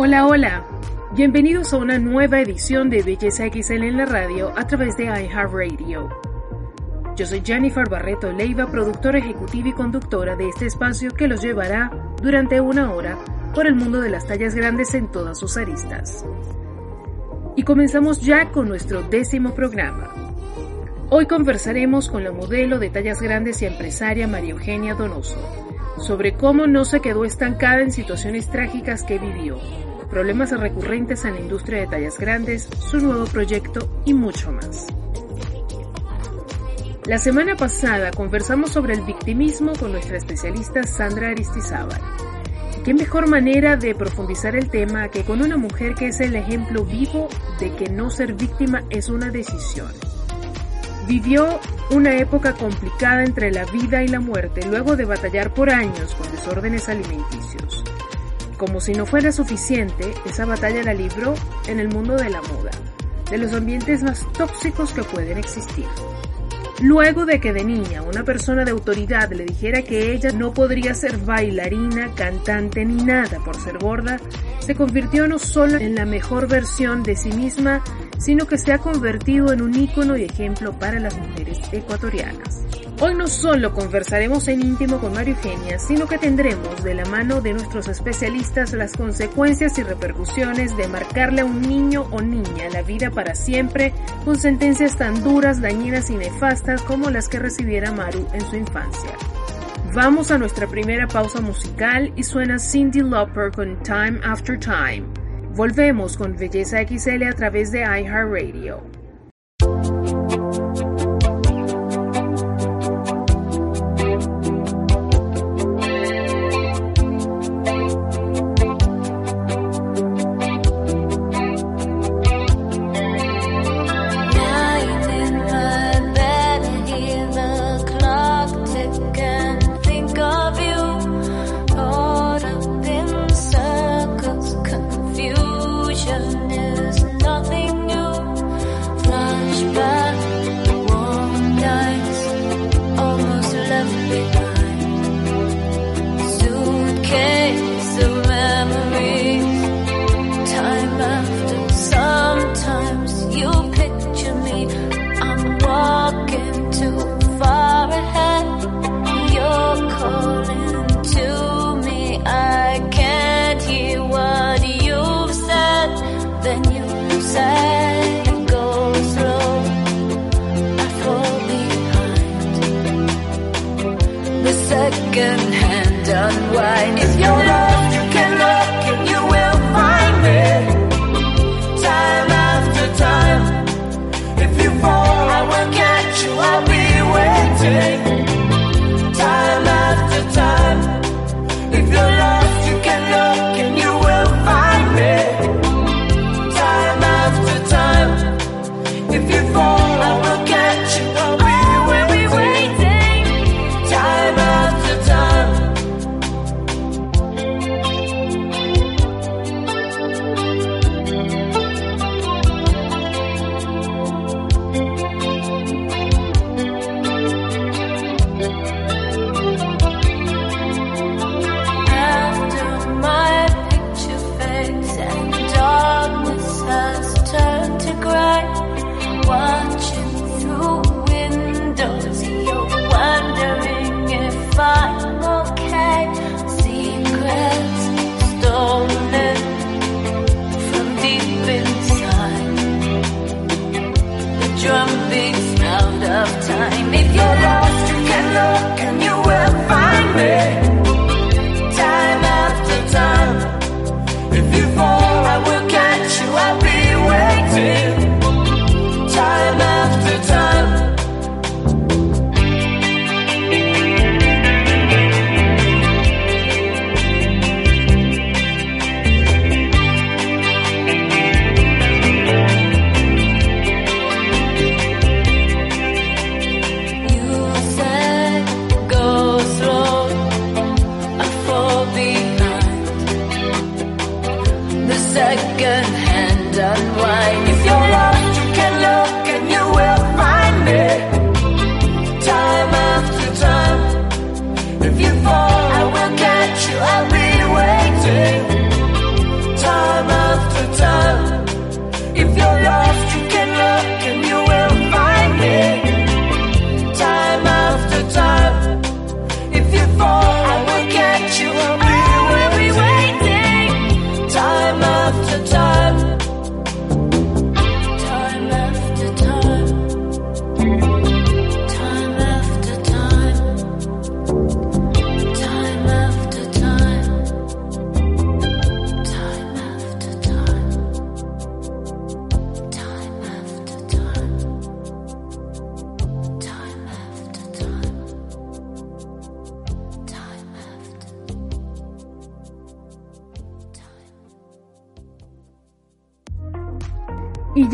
Hola, hola. Bienvenidos a una nueva edición de Belleza XL en la radio a través de iHeartRadio. Yo soy Jennifer Barreto Leiva, productora ejecutiva y conductora de este espacio que los llevará durante una hora por el mundo de las tallas grandes en todas sus aristas. Y comenzamos ya con nuestro décimo programa. Hoy conversaremos con la modelo de tallas grandes y empresaria María Eugenia Donoso sobre cómo no se quedó estancada en situaciones trágicas que vivió problemas recurrentes en la industria de tallas grandes, su nuevo proyecto y mucho más. La semana pasada conversamos sobre el victimismo con nuestra especialista Sandra Aristizábal. ¿Qué mejor manera de profundizar el tema que con una mujer que es el ejemplo vivo de que no ser víctima es una decisión? Vivió una época complicada entre la vida y la muerte luego de batallar por años con desórdenes alimenticios. Como si no fuera suficiente, esa batalla la libró en el mundo de la moda, de los ambientes más tóxicos que pueden existir. Luego de que de niña una persona de autoridad le dijera que ella no podría ser bailarina, cantante ni nada por ser gorda, se convirtió no solo en la mejor versión de sí misma, sino que se ha convertido en un ícono y ejemplo para las mujeres ecuatorianas. Hoy no solo conversaremos en íntimo con Mario Eugenia, sino que tendremos de la mano de nuestros especialistas las consecuencias y repercusiones de marcarle a un niño o niña la vida para siempre con sentencias tan duras, dañinas y nefastas como las que recibiera Maru en su infancia. Vamos a nuestra primera pausa musical y suena Cindy Lauper con Time After Time. Volvemos con Belleza XL a través de iHeartRadio.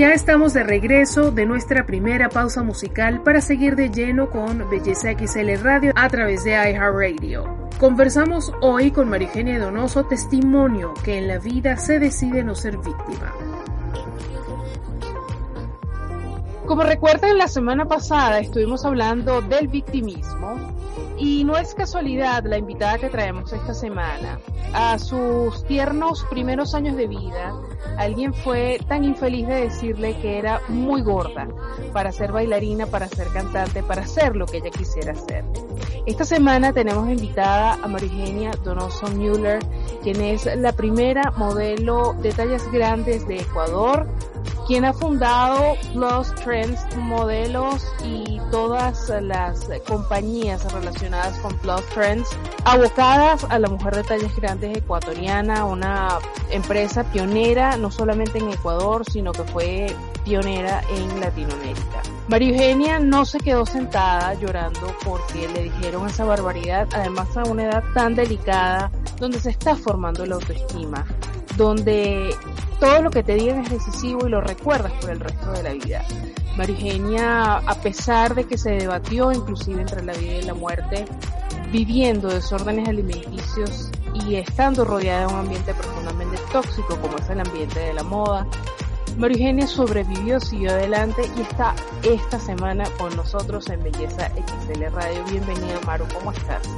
Ya estamos de regreso de nuestra primera pausa musical para seguir de lleno con Belleza XL Radio a través de iHeartRadio. Conversamos hoy con María Eugenia Donoso, testimonio que en la vida se decide no ser víctima. Como recuerdan, la semana pasada estuvimos hablando del victimismo y no es casualidad la invitada que traemos esta semana. A sus tiernos primeros años de vida, alguien fue tan infeliz de decirle que era muy gorda para ser bailarina, para ser cantante, para hacer lo que ella quisiera hacer. Esta semana tenemos invitada a Marigenia Donoso Müller, quien es la primera modelo de tallas grandes de Ecuador, quien ha fundado Plus Trends Modelos y todas las compañías relacionadas con Plus Trends, abocadas a la mujer de tallas grandes ecuatoriana, una empresa pionera no solamente en Ecuador, sino que fue pionera en Latinoamérica. María Eugenia no se quedó sentada llorando porque le dijeron esa barbaridad, además a una edad tan delicada donde se está formando la autoestima, donde todo lo que te digan es decisivo y lo recuerdas por el resto de la vida. María Eugenia, a pesar de que se debatió inclusive entre la vida y la muerte, viviendo desórdenes alimenticios y estando rodeada de un ambiente profundamente tóxico como es el ambiente de la moda, María Eugenia sobrevivió, siguió adelante y está esta semana con nosotros en Belleza XL Radio. Bienvenido Maru, ¿cómo estás?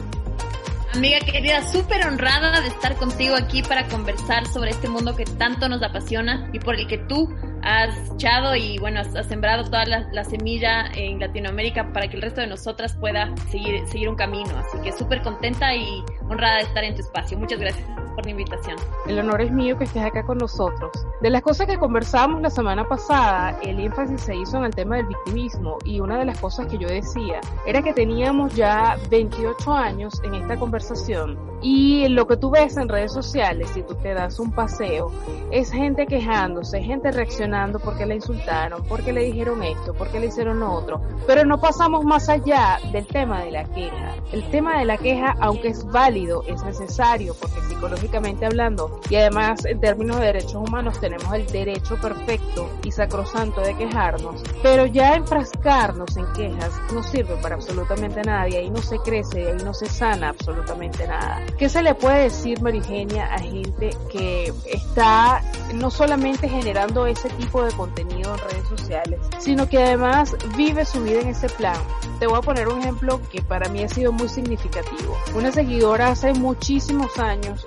Amiga querida, súper honrada de estar contigo aquí para conversar sobre este mundo que tanto nos apasiona y por el que tú has echado y bueno, has, sembrado toda la, la, semilla en Latinoamérica para que el resto de nosotras pueda seguir, seguir un camino. Así que súper contenta y honrada de estar en tu espacio. Muchas gracias por la invitación. El honor es mío que estés acá con nosotros. De las cosas que conversamos la semana pasada, el énfasis se hizo en el tema del victimismo y una de las cosas que yo decía era que teníamos ya 28 años en esta conversación y lo que tú ves en redes sociales, si tú te das un paseo, es gente quejándose, gente reaccionando porque la insultaron, porque le dijeron esto, porque le hicieron lo otro, pero no pasamos más allá del tema de la queja. El tema de la queja, aunque es válido, es necesario porque psicológicamente hablando y además en términos de derechos humanos tenemos el derecho perfecto y sacrosanto de quejarnos, pero ya enfrascarnos en quejas no sirve para absolutamente nada y ahí no se crece, y ahí no se sana absolutamente nada. ¿Qué se le puede decir, Marigenia, a gente que está no solamente generando ese tipo de contenido en redes sociales, sino que además vive su vida en ese plan? Te voy a poner un ejemplo que para mí ha sido muy significativo. Una seguidora hace muchísimos años,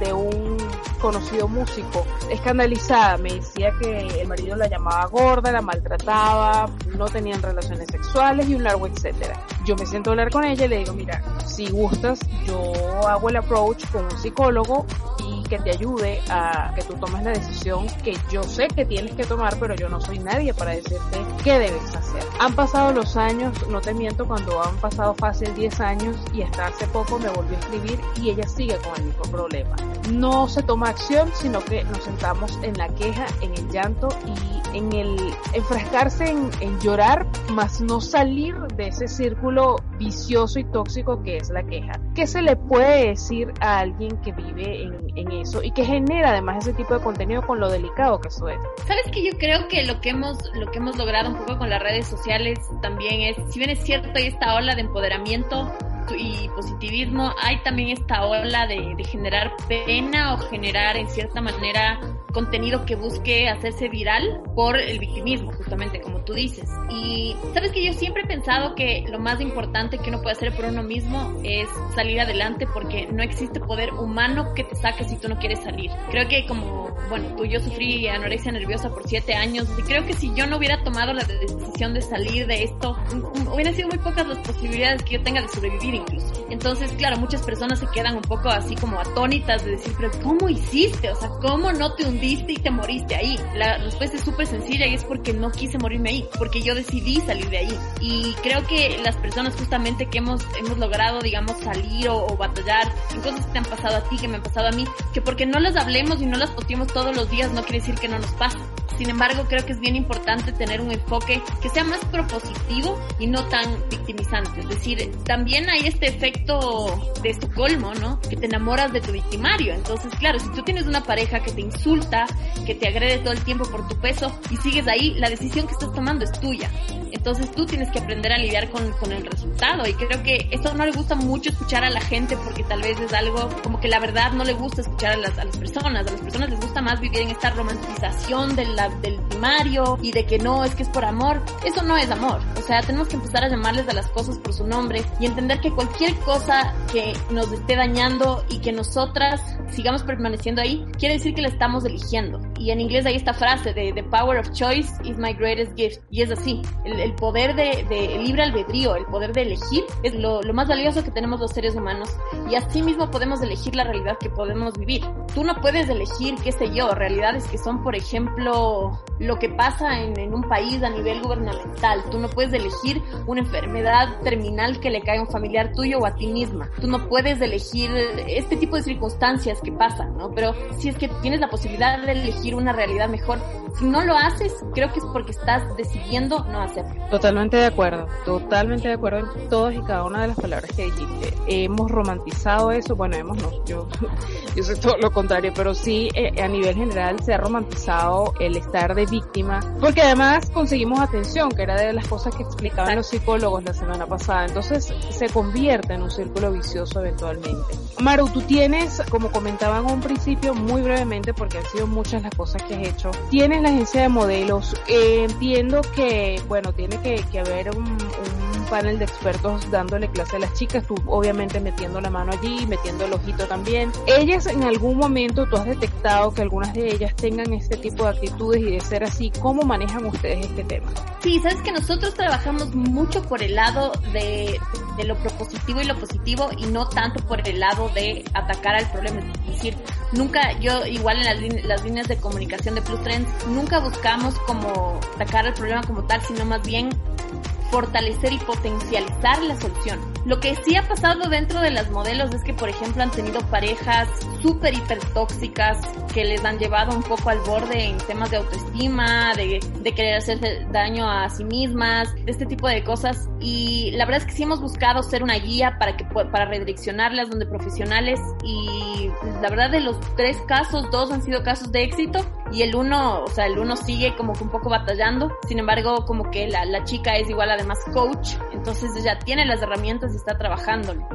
de un conocido músico, escandalizada, me decía que el marido la llamaba gorda, la maltrataba, no tenían relaciones sexuales y un largo etcétera. Yo me siento hablar con ella y le digo, mira, si gustas, yo hago el approach con un psicólogo y que te ayude a que tú tomes la decisión que yo sé que tienes que tomar, pero yo no soy nadie para decirte qué debes hacer. Han pasado los años, no te miento, cuando han pasado fácil 10 años y hasta hace poco me volvió a escribir y ella sigue con el mismo problema. No se toma acción, sino que nos sentamos en la queja, en el llanto y en el enfrascarse en, en llorar, más no salir de ese círculo vicioso y tóxico que es la queja. ¿Qué se le puede decir a alguien que vive en, eso y que genera además ese tipo de contenido con lo delicado que suena? Sabes que yo creo que lo que hemos lo que hemos logrado un poco con las redes sociales también es, si bien es cierto hay esta ola de empoderamiento y positivismo, hay también esta ola de, generar pena o generar en cierta manera contenido que busque hacerse viral por el victimismo, justamente como tú dices. Y sabes que yo siempre he pensado que lo más importante que uno puede hacer por uno mismo es salir adelante porque no existe poder humano que te saque si tú no quieres salir. Creo que como, bueno, tú yo sufrí anorexia nerviosa por siete años y creo que si yo no hubiera tomado la decisión de salir de esto, hubieran sido muy pocas las posibilidades que yo tenga de sobrevivir incluso. Entonces, claro, muchas personas se quedan un poco así como atónitas de decir, pero ¿cómo hiciste? O sea, ¿cómo no te hundiste y te moriste ahí? La respuesta es súper sencilla y es porque no quise morirme ahí, porque yo decidí salir de ahí. Y creo que las personas justamente que hemos, hemos logrado, digamos, salir o, o batallar en cosas que te han pasado a ti, que me han pasado a mí, que porque no las hablemos y no las posteemos todos los días no quiere decir que no nos pasa. Sin embargo, creo que es bien importante tener un enfoque que sea más propositivo y no tan victimizante. Es decir, también hay este efecto de Estocolmo, ¿no? Que te enamoras de tu victimario. Entonces, claro, si tú tienes una pareja que te insulta, que te agrede todo el tiempo por tu peso y sigues ahí, la decisión que estás tomando es tuya. Entonces tú tienes que aprender a lidiar con, con el resultado y creo que esto no le gusta mucho escuchar a la gente porque tal vez es algo como que la verdad no le gusta escuchar a las, a las personas. A las personas les gusta más vivir en esta romantización de la, del primario y de que no, es que es por amor. Eso no es amor. O sea, tenemos que empezar a llamarles a las cosas por su nombre y entender que cualquier cosa que nos esté dañando y que nosotras sigamos permaneciendo ahí, quiere decir que la estamos eligiendo. Y en inglés hay esta frase de The power of choice is my greatest gift. Y es así. El, poder de, de el libre albedrío, el poder de elegir, es lo, lo más valioso que tenemos los seres humanos. Y así mismo podemos elegir la realidad que podemos vivir. Tú no puedes elegir, qué sé yo, realidades que son, por ejemplo, lo que pasa en, en, un país a nivel gubernamental. Tú no puedes elegir una enfermedad terminal que le cae a un familiar tuyo o a ti misma. Tú no puedes elegir este tipo de circunstancias que pasan, ¿no? Pero si es que tienes la posibilidad de elegir una realidad mejor, si no lo haces, creo que es porque estás decidiendo no hacerlo. Totalmente de acuerdo, totalmente de acuerdo en todas y cada una de las palabras que dijiste. Hemos romantizado eso, bueno, hemos no, yo, yo sé todo lo contrario, pero sí eh, a nivel general se ha romantizado el estar de víctima, porque además conseguimos atención, que era de las cosas que explicaban los psicólogos la semana pasada, entonces se convierte en un círculo vicioso eventualmente. Maru, tú tienes, como comentaban a un principio, muy brevemente, porque han sido muchas las cosas que has hecho, tienes la agencia de modelos, eh, entiendo que, bueno, tiene que, que haber un, un panel de expertos dándole clase a las chicas, tú obviamente metiendo la mano allí, metiendo el ojito también. Ellas en algún momento tú has detectado que algunas de ellas tengan este tipo de actitudes y de ser así, ¿cómo manejan ustedes este tema? Sí, sabes que nosotros trabajamos mucho por el lado de, de lo propositivo y lo positivo y no tanto por el lado de atacar al problema. Es decir, nunca, yo igual en las, las líneas de comunicación de Plus Trends, nunca buscamos como atacar al problema como tal, sino más bien fortalecer y potencializar la solución. Lo que sí ha pasado dentro de las modelos es que, por ejemplo, han tenido parejas súper hiper tóxicas que les han llevado un poco al borde en temas de autoestima, de, de querer hacerse daño a sí mismas, de este tipo de cosas. Y la verdad es que sí hemos buscado ser una guía para que para redireccionarlas donde profesionales y la verdad de los tres casos, dos han sido casos de éxito y el uno, o sea, el uno sigue como que un poco batallando. Sin embargo, como que la, la chica es igual además coach, entonces ella tiene las herramientas está trabajándolo.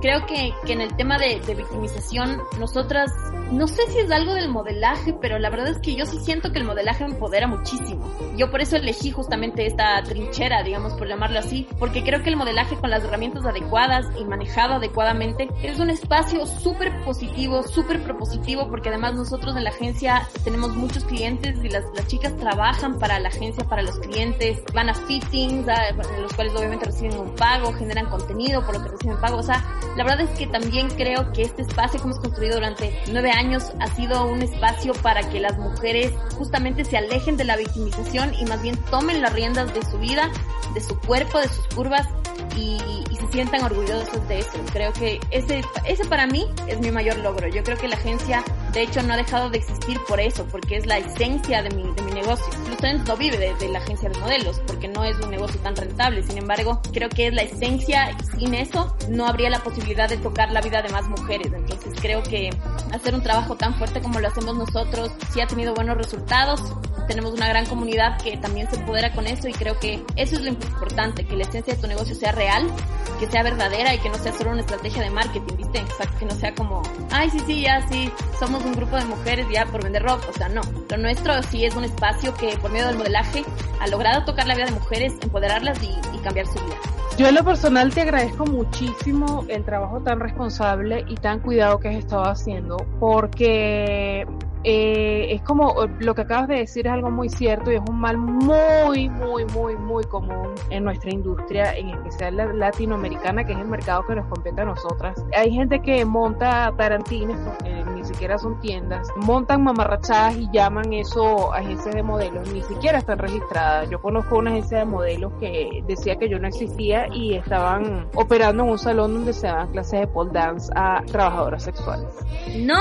Creo que, que en el tema de, de, victimización, nosotras, no sé si es algo del modelaje, pero la verdad es que yo sí siento que el modelaje empodera muchísimo. Yo por eso elegí justamente esta trinchera, digamos, por llamarlo así, porque creo que el modelaje con las herramientas adecuadas y manejado adecuadamente es un espacio súper positivo, súper propositivo, porque además nosotros en la agencia tenemos muchos clientes y las, las chicas trabajan para la agencia, para los clientes, van a fittings, a, los cuales obviamente reciben un pago, generan contenido por lo que reciben pago, o sea, La verdad es que también creo que este espacio que hemos construido durante nueve años ha sido un espacio para que las mujeres justamente se alejen de la victimización y más bien tomen las riendas de su vida, de su cuerpo, de sus curvas y, y, se sientan orgullosos de eso. Creo que ese, ese para mí es mi mayor logro. Yo creo que la agencia, de hecho, no ha dejado de existir por eso, porque es la esencia de mi, de mi negocio. Lucenz no vive de, de, la agencia de modelos, porque no es un negocio tan rentable. Sin embargo, creo que es la esencia. Sin eso, no habría la posibilidad de tocar la vida de más mujeres. Entonces, creo que hacer un trabajo tan fuerte como lo hacemos nosotros, sí ha tenido buenos resultados. Tenemos una gran comunidad que también se empodera con eso y creo que eso es lo importante, que la esencia de tu negocio sea real, que sea verdadera y que no sea solo una estrategia de marketing, ¿viste? Exacto, que no sea como, ay, sí, sí, ya, sí, somos un grupo de mujeres ya por vender ropa. O sea, no. Lo nuestro sí es un espacio que por medio del modelaje ha logrado tocar la vida de mujeres, empoderarlas y, y cambiar su vida. Yo en lo personal te agradezco muchísimo el trabajo tan responsable y tan cuidado que has estado haciendo porque eh, es como lo que acabas de decir es algo muy cierto y es un mal muy, muy, muy, muy común en nuestra industria, en especial la latinoamericana, que es el mercado que nos compete a nosotras. Hay gente que monta tarantines, porque ni siquiera son tiendas, montan mamarrachadas y llaman eso agencias de modelos, ni siquiera están registradas. Yo conozco una agencia de modelos que decía que yo no existía y estaban operando en un salón donde se daban clases de pole dance a trabajadoras sexuales. ¡No!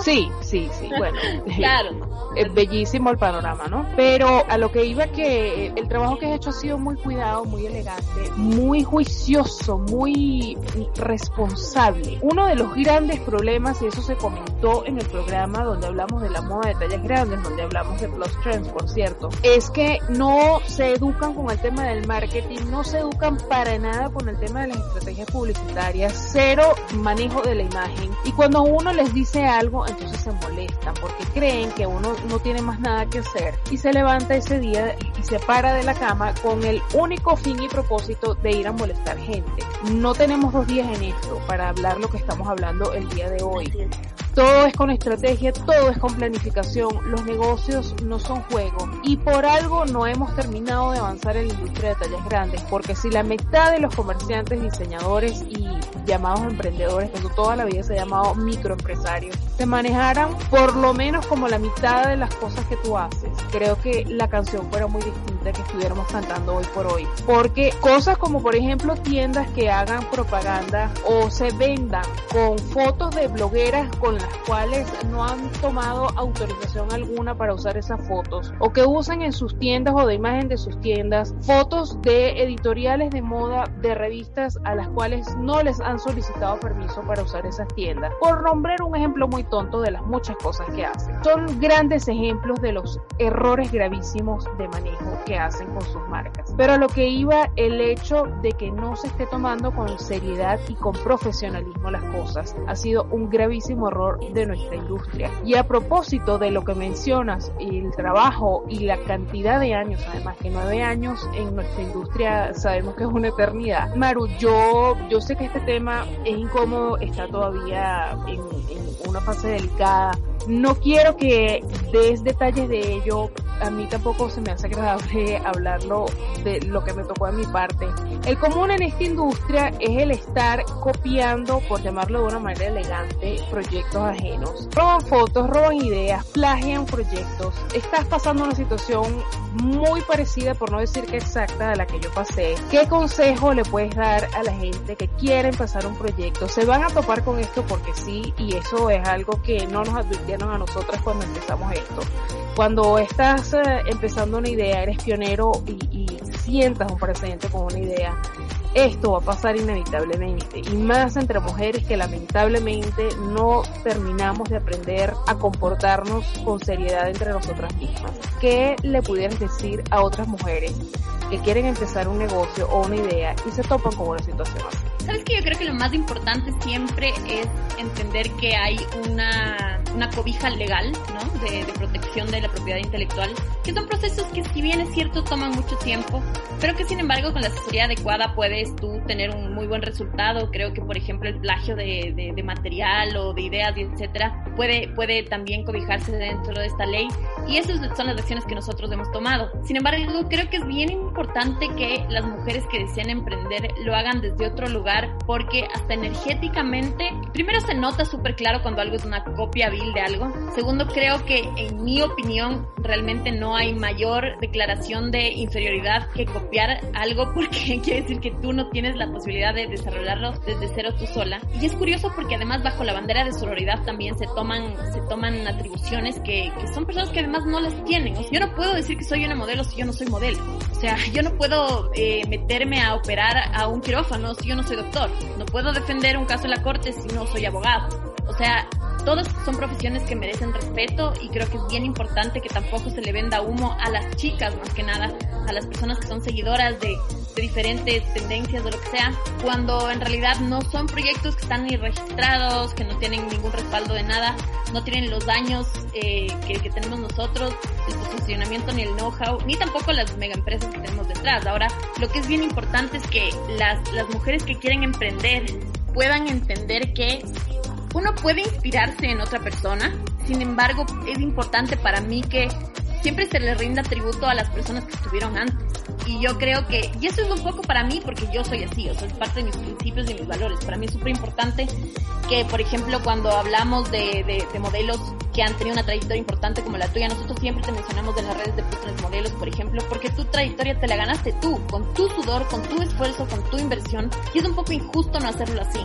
Sí, sí, sí. Bueno, claro. Es bellísimo el panorama, ¿no? Pero a lo que iba que el trabajo que has hecho ha sido muy cuidado, muy elegante, muy juicioso, muy responsable. Uno de los grandes problemas, y eso se comentó en el programa donde hablamos de la moda de tallas grandes, donde hablamos de Plus Trends, por cierto, es que no se educan con el tema del marketing, no se educan para nada con el tema de las estrategias publicitarias, cero manejo de la imagen. Y cuando uno les dice algo, entonces se molestan porque creen que uno no tiene más nada que hacer y se levanta ese día y se para de la cama con el único fin y propósito de ir a molestar gente. No tenemos dos días en esto para hablar lo que estamos hablando el día de hoy. Todo es con estrategia, todo es con planificación, los negocios no son juego y por algo no hemos terminado de avanzar en la industria de tallas grandes, porque si la mitad de los comerciantes, diseñadores y llamados emprendedores, que toda la vida se ha llamado microempresarios, se manejaran por lo menos como la mitad de las cosas que tú haces, creo que la canción fuera muy distinta que estuviéramos cantando hoy por hoy. Porque cosas como por ejemplo tiendas que hagan propaganda o se vendan con fotos de blogueras con las cuales no han tomado autorización alguna para usar esas fotos o que usen en sus tiendas o de imagen de sus tiendas fotos de editoriales de moda de revistas a las cuales no les han solicitado permiso para usar esas tiendas. Por nombrar un ejemplo muy tonto de las muchas cosas que hacen. Son grandes ejemplos de los errores gravísimos de manejo que hacen con sus marcas. Pero a lo que iba el hecho de que no se esté tomando con seriedad y con profesionalismo las cosas ha sido un gravísimo error de nuestra industria. Y a propósito de lo que mencionas, el trabajo y la cantidad de años, además que nueve años en nuestra industria sabemos que es una eternidad. Maru, yo, yo sé que este tema es incómodo, está todavía en, en una fase delicada. No quiero que des detalles de ello, a mí tampoco se me hace agradable hablarlo de lo que me tocó en mi parte. El común en esta industria es el estar copiando, por llamarlo de una manera elegante, proyectos ajenos. Roban fotos, roban ideas, plagian proyectos. Estás pasando una situación muy parecida, por no decir que exacta, a la que yo pasé. ¿Qué consejo le puedes dar a la gente que quiere empezar un proyecto? Se van a topar con esto porque sí, y eso es algo que no nos advirtieron a nosotras cuando empezamos esto. Cuando estás eh, empezando una idea, eres pionero y, y sientas un precedente con una idea, esto va a pasar inevitablemente y más entre mujeres que lamentablemente no terminamos de aprender a comportarnos con seriedad entre nosotras mismas. ¿Qué le pudieras decir a otras mujeres que quieren empezar un negocio o una idea y se topan con una situación así? Sabes que yo creo que lo más importante siempre es entender que hay una, una cobija legal, ¿no? De, de, protección de la propiedad intelectual, que son procesos que si bien es cierto toman mucho tiempo, pero que sin embargo con la asesoría adecuada puedes tú tener un muy buen resultado. Creo que por ejemplo el plagio de, de, de material o de ideas, etcétera, puede, puede también cobijarse dentro de esta ley Y esas son las lecciones que nosotros hemos tomado. Sin embargo, creo que es bien importante que las mujeres que desean emprender lo hagan desde otro lugar porque hasta energéticamente, primero se nota súper claro cuando algo es una copia vil de algo. Segundo, creo que en mi opinión realmente no hay mayor declaración de inferioridad que copiar algo porque quiere decir que tú no tienes la posibilidad de desarrollarlo desde cero tú sola. Y es curioso porque además bajo la bandera de sororidad también se toman, se toman atribuciones que, que son personas que además no las tienen. O sea, yo no puedo decir que soy una modelo si yo no soy modelo. O sea, yo no puedo eh, meterme a operar a un quirófano si yo no soy doctor. No puedo defender un caso en la corte si no soy abogado. O sea, todas son profesiones que merecen respeto y creo que es bien importante que tampoco se le venda humo a las chicas, más que nada, a las personas que son seguidoras de, diferentes tendencias o lo que sea, cuando en realidad no son proyectos que están ni registrados, que no tienen ningún respaldo de nada, no tienen los daños eh, que, que, tenemos nosotros, el posicionamiento ni el know-how, ni tampoco las mega empresas que tenemos detrás. Ahora, lo que es bien importante es que las, las mujeres que quieren emprender puedan entender que uno puede inspirarse en otra persona, sin embargo es importante para mí que siempre se le rinda tributo a las personas que estuvieron antes. Y yo creo que, y eso es un poco para mí porque yo soy así, o sea, es parte de mis principios y mis valores. Para mí es súper importante que, por ejemplo, cuando hablamos de, de, de, modelos que han tenido una trayectoria importante como la tuya, nosotros siempre te mencionamos en las redes de Putres Modelos, por ejemplo, porque tu trayectoria te la ganaste tú, con tu sudor, con tu esfuerzo, con tu inversión, y es un poco injusto no hacerlo así.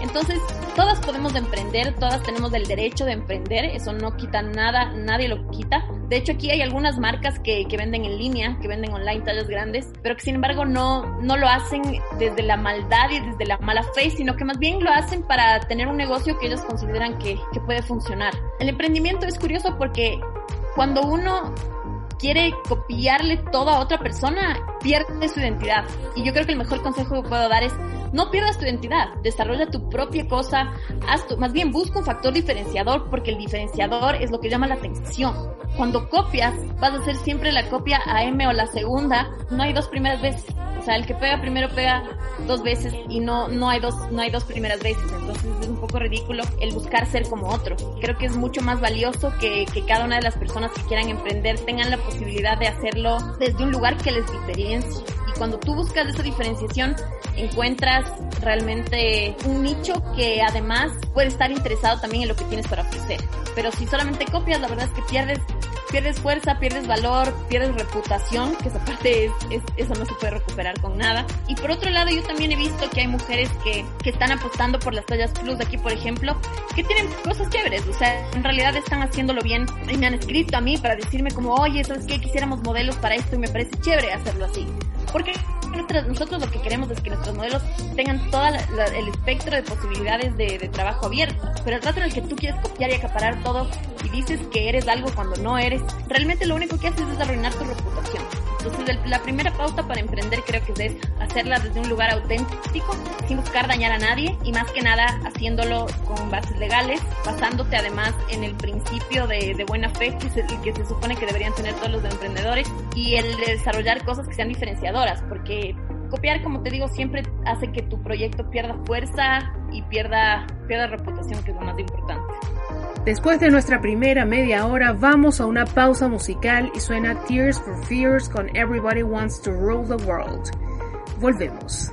Entonces, todas podemos emprender, todas tenemos el derecho de emprender, eso no quita nada, nadie lo quita. De hecho, aquí hay algunas marcas que, que venden en línea, que venden online tallas grandes, pero que sin embargo no, no lo hacen desde la maldad y desde la mala fe, sino que más bien lo hacen para tener un negocio que ellos consideran que, que puede funcionar. El emprendimiento es curioso porque cuando uno quiere copiarle todo a otra persona, pierde su identidad. Y yo creo que el mejor consejo que puedo dar es no pierdas tu identidad, desarrolla tu propia cosa, haz tu, más bien busca un factor diferenciador porque el diferenciador es lo que llama la atención. Cuando copias, vas a hacer siempre la copia a M o la segunda, no hay dos primeras veces. O sea, el que pega primero pega dos veces y no, no hay dos, no hay dos primeras veces. Entonces es un poco ridículo el buscar ser como otro. Creo que es mucho más valioso que, que cada una de las personas que quieran emprender tengan la posibilidad de hacerlo desde un lugar que les diferencie y cuando tú buscas esa diferenciación encuentras realmente un nicho que además puede estar interesado también en lo que tienes para ofrecer. Pero si solamente copias, la verdad es que pierdes pierdes fuerza, pierdes valor, pierdes reputación, que esa parte es, es, eso no se puede recuperar con nada. Y por otro lado, yo también he visto que hay mujeres que, que están apostando por las tallas plus de aquí, por ejemplo, que tienen cosas chéveres, o sea, en realidad están haciéndolo bien y me han escrito a mí para decirme como, oye, ¿sabes qué? Quisiéramos modelos para esto y me parece chévere hacerlo así. Porque nosotros lo que queremos es que nuestros modelos tengan todo el espectro de posibilidades de, trabajo abierto. Pero el rato en el que tú quieres copiar y acaparar todo y dices que eres algo cuando no eres, realmente lo único que haces es arruinar tu reputación. La primera pauta para emprender creo que es hacerla desde un lugar auténtico, sin buscar dañar a nadie y más que nada haciéndolo con bases legales, basándote además en el principio de, de buena fe que se, que se supone que deberían tener todos los emprendedores y el de desarrollar cosas que sean diferenciadoras, porque copiar, como te digo, siempre hace que tu proyecto pierda fuerza y pierda, pierda reputación, que es lo más importante. Después de nuestra primera media hora, vamos a una pausa musical y suena Tears for Fears con Everybody Wants to Rule the World. Volvemos.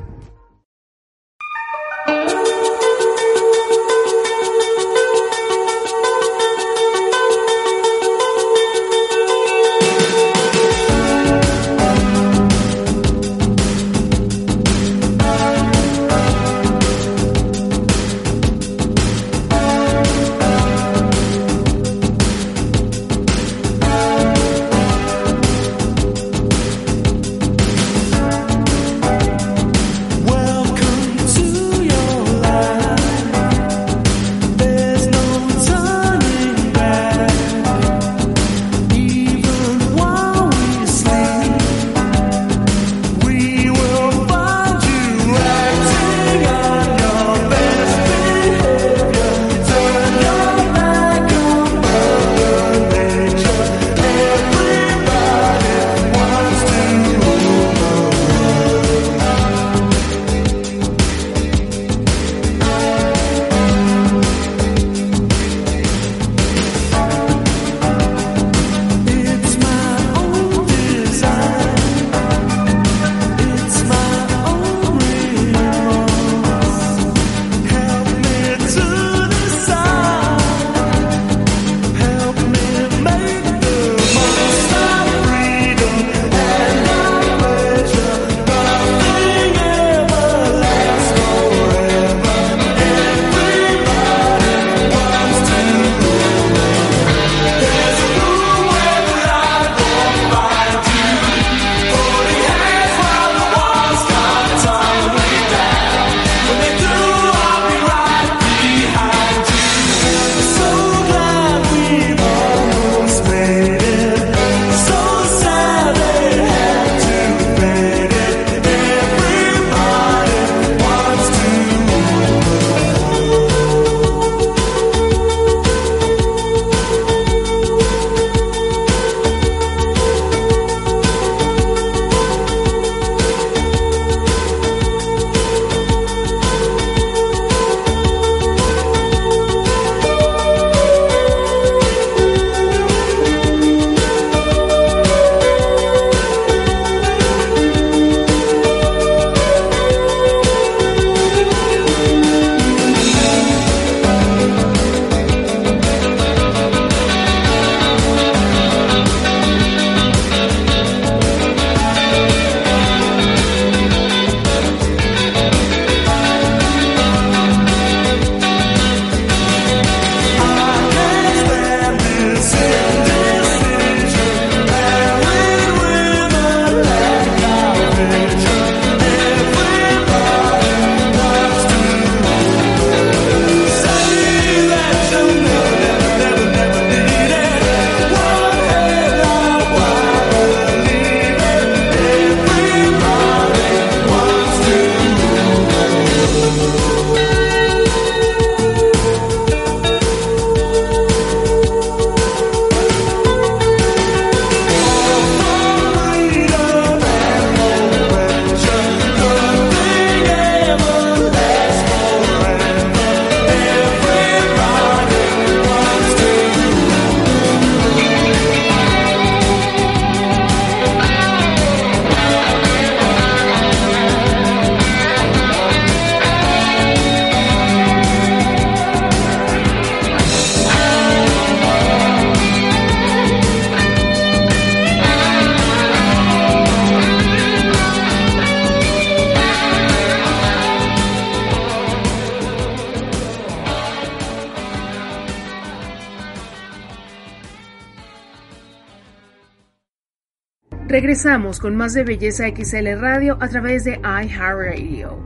Regresamos con más de Belleza XL Radio a través de iHeartRadio.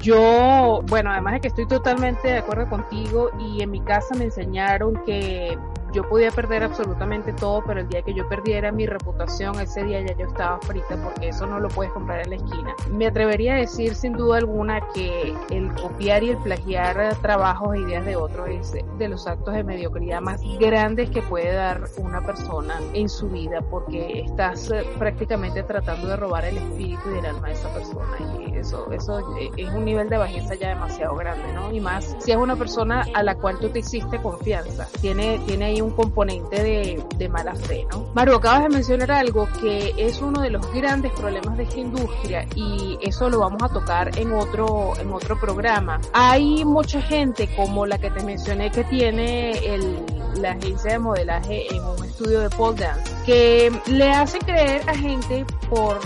Yo, bueno, además de que estoy totalmente de acuerdo contigo y en mi casa me enseñaron que yo podía perder absolutamente todo, pero el día que yo perdiera mi reputación, ese día ya yo estaba frita porque eso no lo puedes comprar en la esquina. Me atrevería a decir sin duda alguna que el copiar y el plagiar trabajos e ideas de otros es de los actos de mediocridad más grandes que puede dar una persona en su vida porque estás eh, prácticamente tratando de robar el espíritu y el alma de esa persona y eso, eso es un nivel de bajeza ya demasiado grande, ¿no? Y más si es una persona a la cual tú te hiciste confianza, tiene, tiene ahí un componente de, de mala fe, ¿no? Maru, acabas de mencionar algo que es uno de los grandes problemas de esta industria y eso lo vamos a tocar en otro, en otro programa. Hay mucha gente como la que te mencioné que tiene el, la agencia de modelaje en un estudio de pole dance que le hace creer a gente por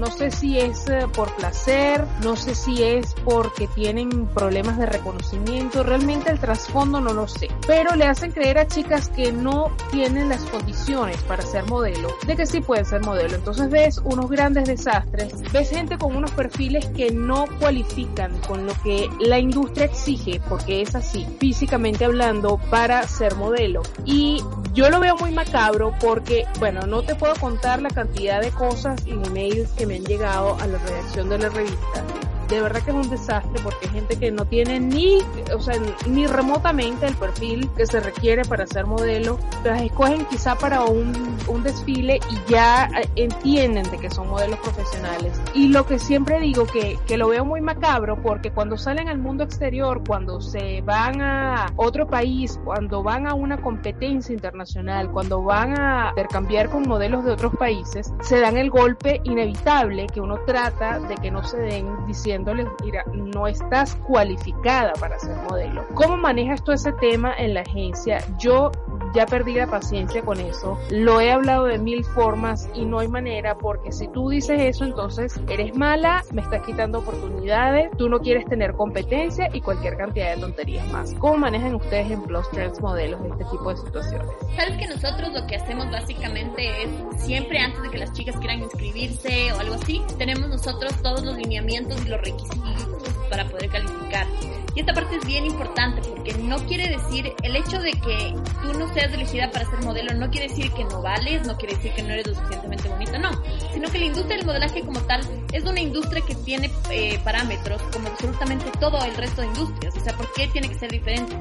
no sé si es eh, por placer, no sé si es porque tienen problemas de reconocimiento, realmente el trasfondo no lo sé, pero le hacen creer a chicas que no tienen las condiciones para ser modelo, de que sí pueden ser modelo. Entonces ves unos grandes desastres, ves gente con unos perfiles que no cualifican con lo que la industria exige, porque es así, físicamente hablando, para ser modelo. Y yo lo veo muy macabro porque, bueno, no te puedo contar la cantidad de cosas y emails que han llegado a la redacción de la revista de verdad que es un desastre porque hay gente que no tiene ni, o sea, ni remotamente el perfil que se requiere para ser modelo, las escogen quizá para un, un desfile y ya eh, entienden de que son modelos profesionales. Y lo que siempre digo que, que lo veo muy macabro porque cuando salen al mundo exterior, cuando se van a otro país, cuando van a una competencia internacional, cuando van a intercambiar con modelos de otros países, se dan el golpe inevitable que uno trata de que no se den diciendo mira, no estás cualificada para ser modelo. ¿Cómo manejas tú ese tema en la agencia? Yo ya perdí la paciencia con eso. Lo he hablado de mil formas y no hay manera porque si tú dices eso, entonces eres mala, me estás quitando oportunidades, tú no quieres tener competencia y cualquier cantidad de tonterías más. ¿Cómo manejan ustedes en Plus Trends modelos este tipo de situaciones? Sabes que nosotros lo que hacemos básicamente es siempre antes de que las chicas quieran inscribirse o algo así, tenemos nosotros todos los lineamientos y los requisitos para poder calificar. Y esta parte es bien importante porque no quiere decir, el hecho de que tú no seas elegida para ser modelo no quiere decir que no vales, no quiere decir que no eres lo suficientemente bonita, no. Sino que la industria del modelaje como tal es una industria que tiene eh, parámetros como absolutamente todo el resto de industrias. O sea, ¿por qué tiene que ser diferente?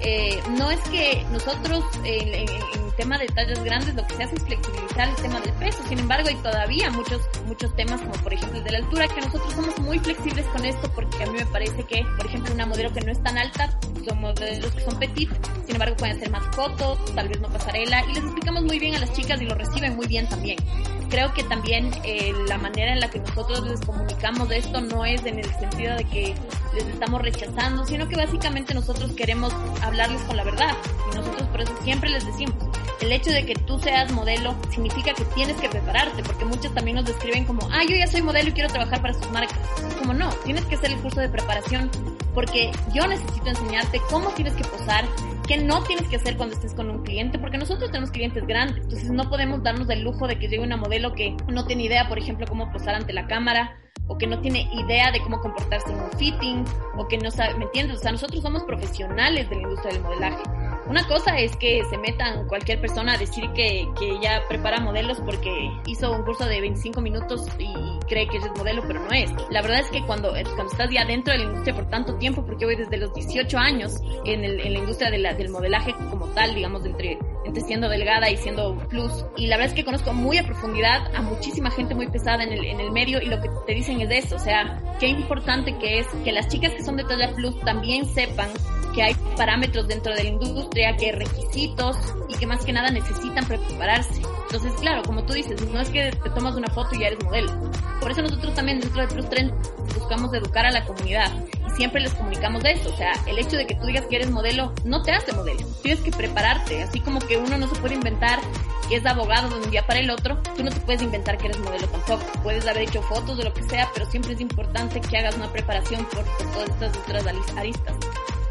Eh, no es que nosotros en, en, en, tema de tallas grandes lo que se hace es flexibilizar el tema del peso, sin embargo hay todavía muchos muchos temas como por ejemplo el de la altura que nosotros somos muy flexibles con esto porque a mí me parece que por ejemplo una modelo que no es tan alta son modelos que son petit, sin embargo pueden ser más fotos, tal vez no pasarela y les explicamos muy bien a las chicas y lo reciben muy bien también. Creo que también eh, la manera en la que nosotros les comunicamos esto no es en el sentido de que les estamos rechazando, sino que básicamente nosotros queremos hablarles con la verdad. Y nosotros por eso siempre les decimos, el hecho de que tú seas modelo significa que tienes que prepararte, porque muchos también nos describen como, ah, yo ya soy modelo y quiero trabajar para sus marcas. Es como, no, tienes que hacer el curso de preparación, porque yo necesito enseñarte cómo tienes que posar, qué no tienes que hacer cuando estés con un cliente, porque nosotros tenemos clientes grandes, entonces no podemos darnos el lujo de que llegue una modelo que no tiene idea, por ejemplo, cómo posar ante la cámara, o que no tiene idea de cómo comportarse en un fitting, o que no sabe, ¿me entiendes? O sea, nosotros somos profesionales de la industria del modelaje. Una cosa es que se metan cualquier persona a decir que, que ya prepara modelos porque hizo un curso de 25 minutos y cree que es modelo, pero no es. La verdad es que cuando, cuando estás ya dentro de la industria por tanto tiempo, porque yo voy desde los 18 años en, el, en la industria de la, del modelaje como tal, digamos, entre, entre siendo delgada y siendo plus, y la verdad es que conozco muy a profundidad a muchísima gente muy pesada en el, en el medio y lo que te dicen es eso, o sea, qué importante que es que las chicas que son de talla plus también sepan que hay parámetros dentro de la industria, que hay requisitos y que más que nada necesitan prepararse. Entonces, claro, como tú dices, no es que te tomas una foto y ya eres modelo. Por eso nosotros también dentro de Plus Trend buscamos educar a la comunidad y siempre les comunicamos de eso. O sea, el hecho de que tú digas que eres modelo no te hace modelo. Tienes que prepararte, así como que uno no se puede inventar que es abogado de un día para el otro, tú no te puedes inventar que eres modelo tampoco. Puedes haber hecho fotos de lo que sea, pero siempre es importante que hagas una preparación por, por todas estas otras aristas.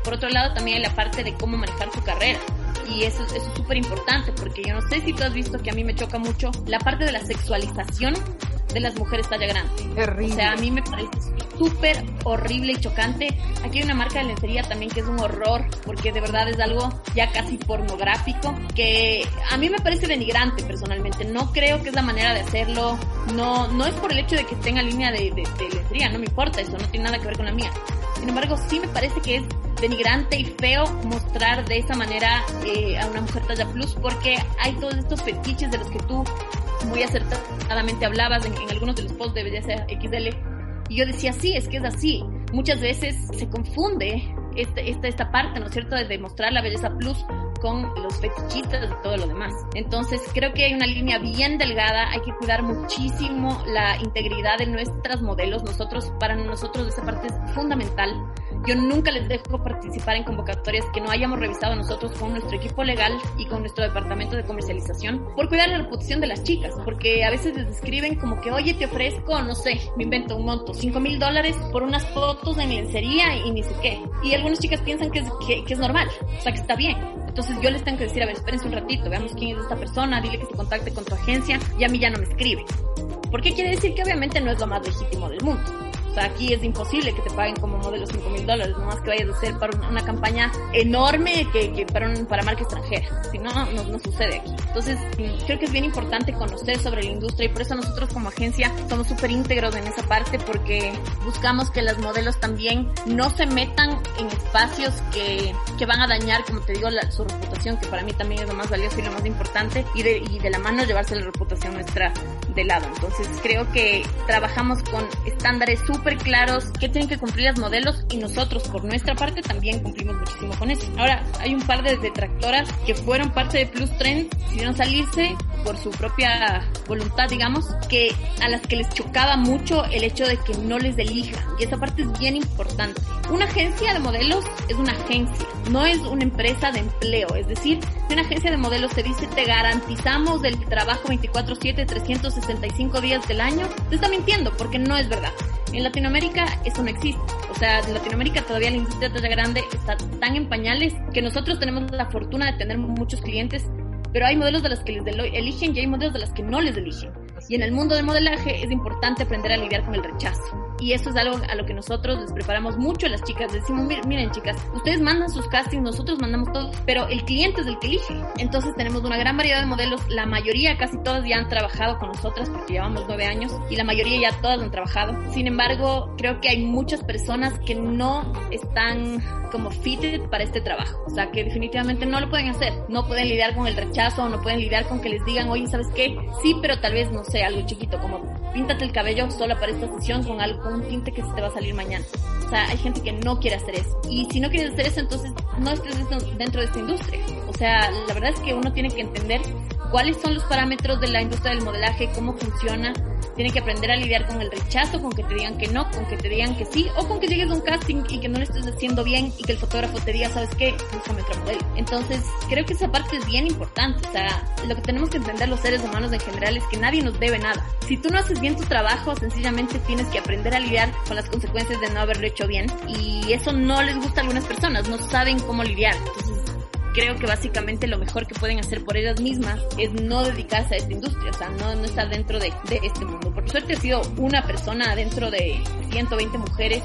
Por otro lado, también hay la parte de cómo manejar tu carrera. y eso, eso es súper importante porque yo no sé si tú has visto que a mí me choca mucho la parte de la sexualización de las mujeres talla grande. Terrible. O sea, a mí me parece súper horrible y chocante. Aquí hay una marca de lencería también que es un horror, porque de verdad es algo ya casi pornográfico, que a mí me parece denigrante personalmente. No creo que es la manera de hacerlo. No, no es por el hecho de que tenga línea de, de, de lencería, no me importa, eso no tiene nada que ver con la mía. Sin embargo, sí me parece que es denigrante y feo mostrar de esa manera eh, a una mujer talla plus porque hay todos estos fetiches de los que tú muy acertadamente hablabas en, en algunos de los posts de belleza XL y yo decía, sí, es que es así. Muchas veces se confunde esta, esta, esta parte, ¿no es cierto?, de demostrar la belleza plus con los fetichistas y todo lo demás. Entonces creo que hay una línea bien delgada, hay que cuidar muchísimo la integridad de nuestras modelos. Nosotros, para nosotros esa parte es fundamental. Yo nunca les dejo participar en convocatorias que no hayamos revisado nosotros con nuestro equipo legal y con nuestro departamento de comercialización por cuidar la reputación de las chicas, porque a veces les escriben como que, oye, te ofrezco, no sé, me invento un monto, 5 mil dólares por unas fotos en lencería y ni sé qué. Y algunas chicas piensan que es, que es normal, o sea, que está bien. Entonces yo les tengo que decir, a ver, espérense un ratito, veamos quién es esta persona, dile que se contacte con tu agencia y a mí ya no me escribe. Porque quiere decir que obviamente no es lo más legítimo del mundo. Sea, aquí es imposible que te paguen como modelo 5 mil dólares, nomás que vayas a hacer para una, una campaña enorme que, que para, un, para marca extranjera. Si no, no, no sucede aquí. Entonces, creo que es bien importante conocer sobre la industria y por eso nosotros como agencia somos súper íntegros en esa parte porque buscamos que las modelos también no se metan en espacios que, que van a dañar, como te digo, la, su reputación, que para mí también es lo más valioso y lo más importante, y de, y de la mano llevarse la reputación nuestra de lado. Entonces, creo que trabajamos con estándares súper súper claros que tienen que cumplir las modelos y nosotros por nuestra parte también cumplimos muchísimo con eso. Ahora, hay un par de detractoras que fueron parte de Plus Trend, decidieron salirse por su propia voluntad, digamos, que a las que les chocaba mucho el hecho de que no les elijan. Y esa parte es bien importante. Una agencia de modelos es una agencia, no es una empresa de empleo. Es decir, si una agencia de modelos te dice te garantizamos el trabajo 24/7, 365 días del año, te está mintiendo porque no es verdad. En Latinoamérica eso no existe. O sea, en Latinoamérica todavía la industria talla grande está tan en pañales que nosotros tenemos la fortuna de tener muchos clientes, pero hay modelos de los que les eligen y hay modelos de los que no les eligen. Y en el mundo del modelaje es importante aprender a lidiar con el rechazo. Y eso es algo a lo que nosotros les preparamos mucho a las chicas. Decimos, miren chicas, ustedes mandan sus castings, nosotros mandamos todo, pero el cliente es el que elige. Entonces tenemos una gran variedad de modelos. La mayoría, casi todas ya han trabajado con nosotras porque llevamos nueve años y la mayoría ya todas han trabajado. Sin embargo, creo que hay muchas personas que no están como fitted para este trabajo. O sea, que definitivamente no lo pueden hacer. No pueden lidiar con el rechazo, no pueden lidiar con que les digan, oye, ¿sabes qué? Sí, pero tal vez, no sé, algo chiquito, como píntate el cabello solo para esta sesión con algo, un tinte que se te va a salir mañana. O sea, hay gente que no quiere hacer eso. Y si no quieres hacer eso, entonces no estés dentro de esta industria. O sea, la verdad es que uno tiene que entender cuáles son los parámetros de la industria del modelaje, cómo funciona. Tiene que aprender a lidiar con el rechazo, con que te digan que no, con que te digan que sí, o con que llegues a un casting y que no lo estés haciendo bien y que el fotógrafo te diga, ¿sabes qué? Búscame otro modelo. Entonces, creo que esa parte es bien importante. O sea, lo que tenemos que entender los seres humanos en general es que nadie nos debe nada. Si tú no haces bien tu trabajo, sencillamente tienes que aprender a lidiar con las consecuencias de no haberlo hecho bien. Y eso no les gusta a algunas personas, no saben cómo lidiar. Entonces, creo que básicamente lo mejor que pueden hacer por ellas mismas es no dedicarse a esta industria, o sea, no, no estar dentro de, de este mundo. Por suerte he sido una persona dentro de 120 mujeres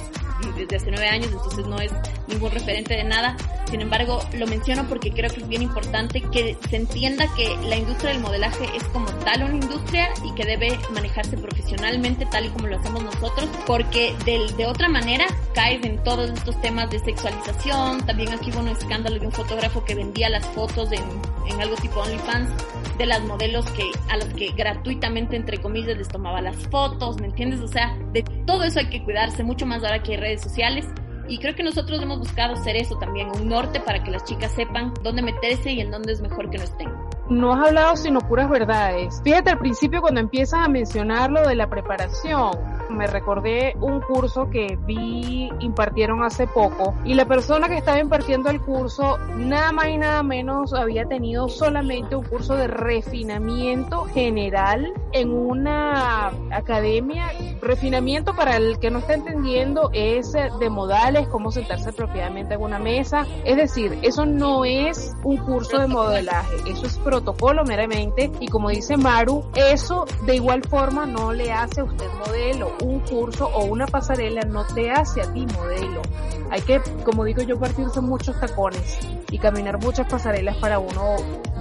desde hace nueve años, entonces no es ningún referente de nada. Sin embargo, lo menciono porque creo que es bien importante que se entienda que la industria del modelaje es como tal una industria y que debe manejarse profesionalmente tal y como lo hacemos nosotros, porque de, de otra manera caes en todos estos temas de sexualización. También aquí hubo un escándalo de un fotógrafo que vendía las fotos en, en algo tipo OnlyFans de las modelos que a las que gratuitamente entre comillas les tomaba las fotos, ¿me entiendes? O sea, de todo eso hay que cuidarse mucho más ahora que hay redes sociales y creo que nosotros hemos buscado ser eso también, un norte para que las chicas sepan dónde meterse y en dónde es mejor que no estén. No has hablado sino puras verdades. Fíjate al principio cuando empiezas a mencionar lo de la preparación. Me recordé un curso que vi impartieron hace poco y la persona que estaba impartiendo el curso nada más y nada menos había tenido solamente un curso de refinamiento general en una academia. Refinamiento para el que no está entendiendo es de modales, cómo sentarse propiamente en una mesa. Es decir, eso no es un curso de modelaje, eso es protocolo meramente y como dice Maru, eso de igual forma no le hace a usted modelo. Un curso o una pasarela no te hace a ti modelo. Hay que, como digo yo, partirse muchos tacones y caminar muchas pasarelas para uno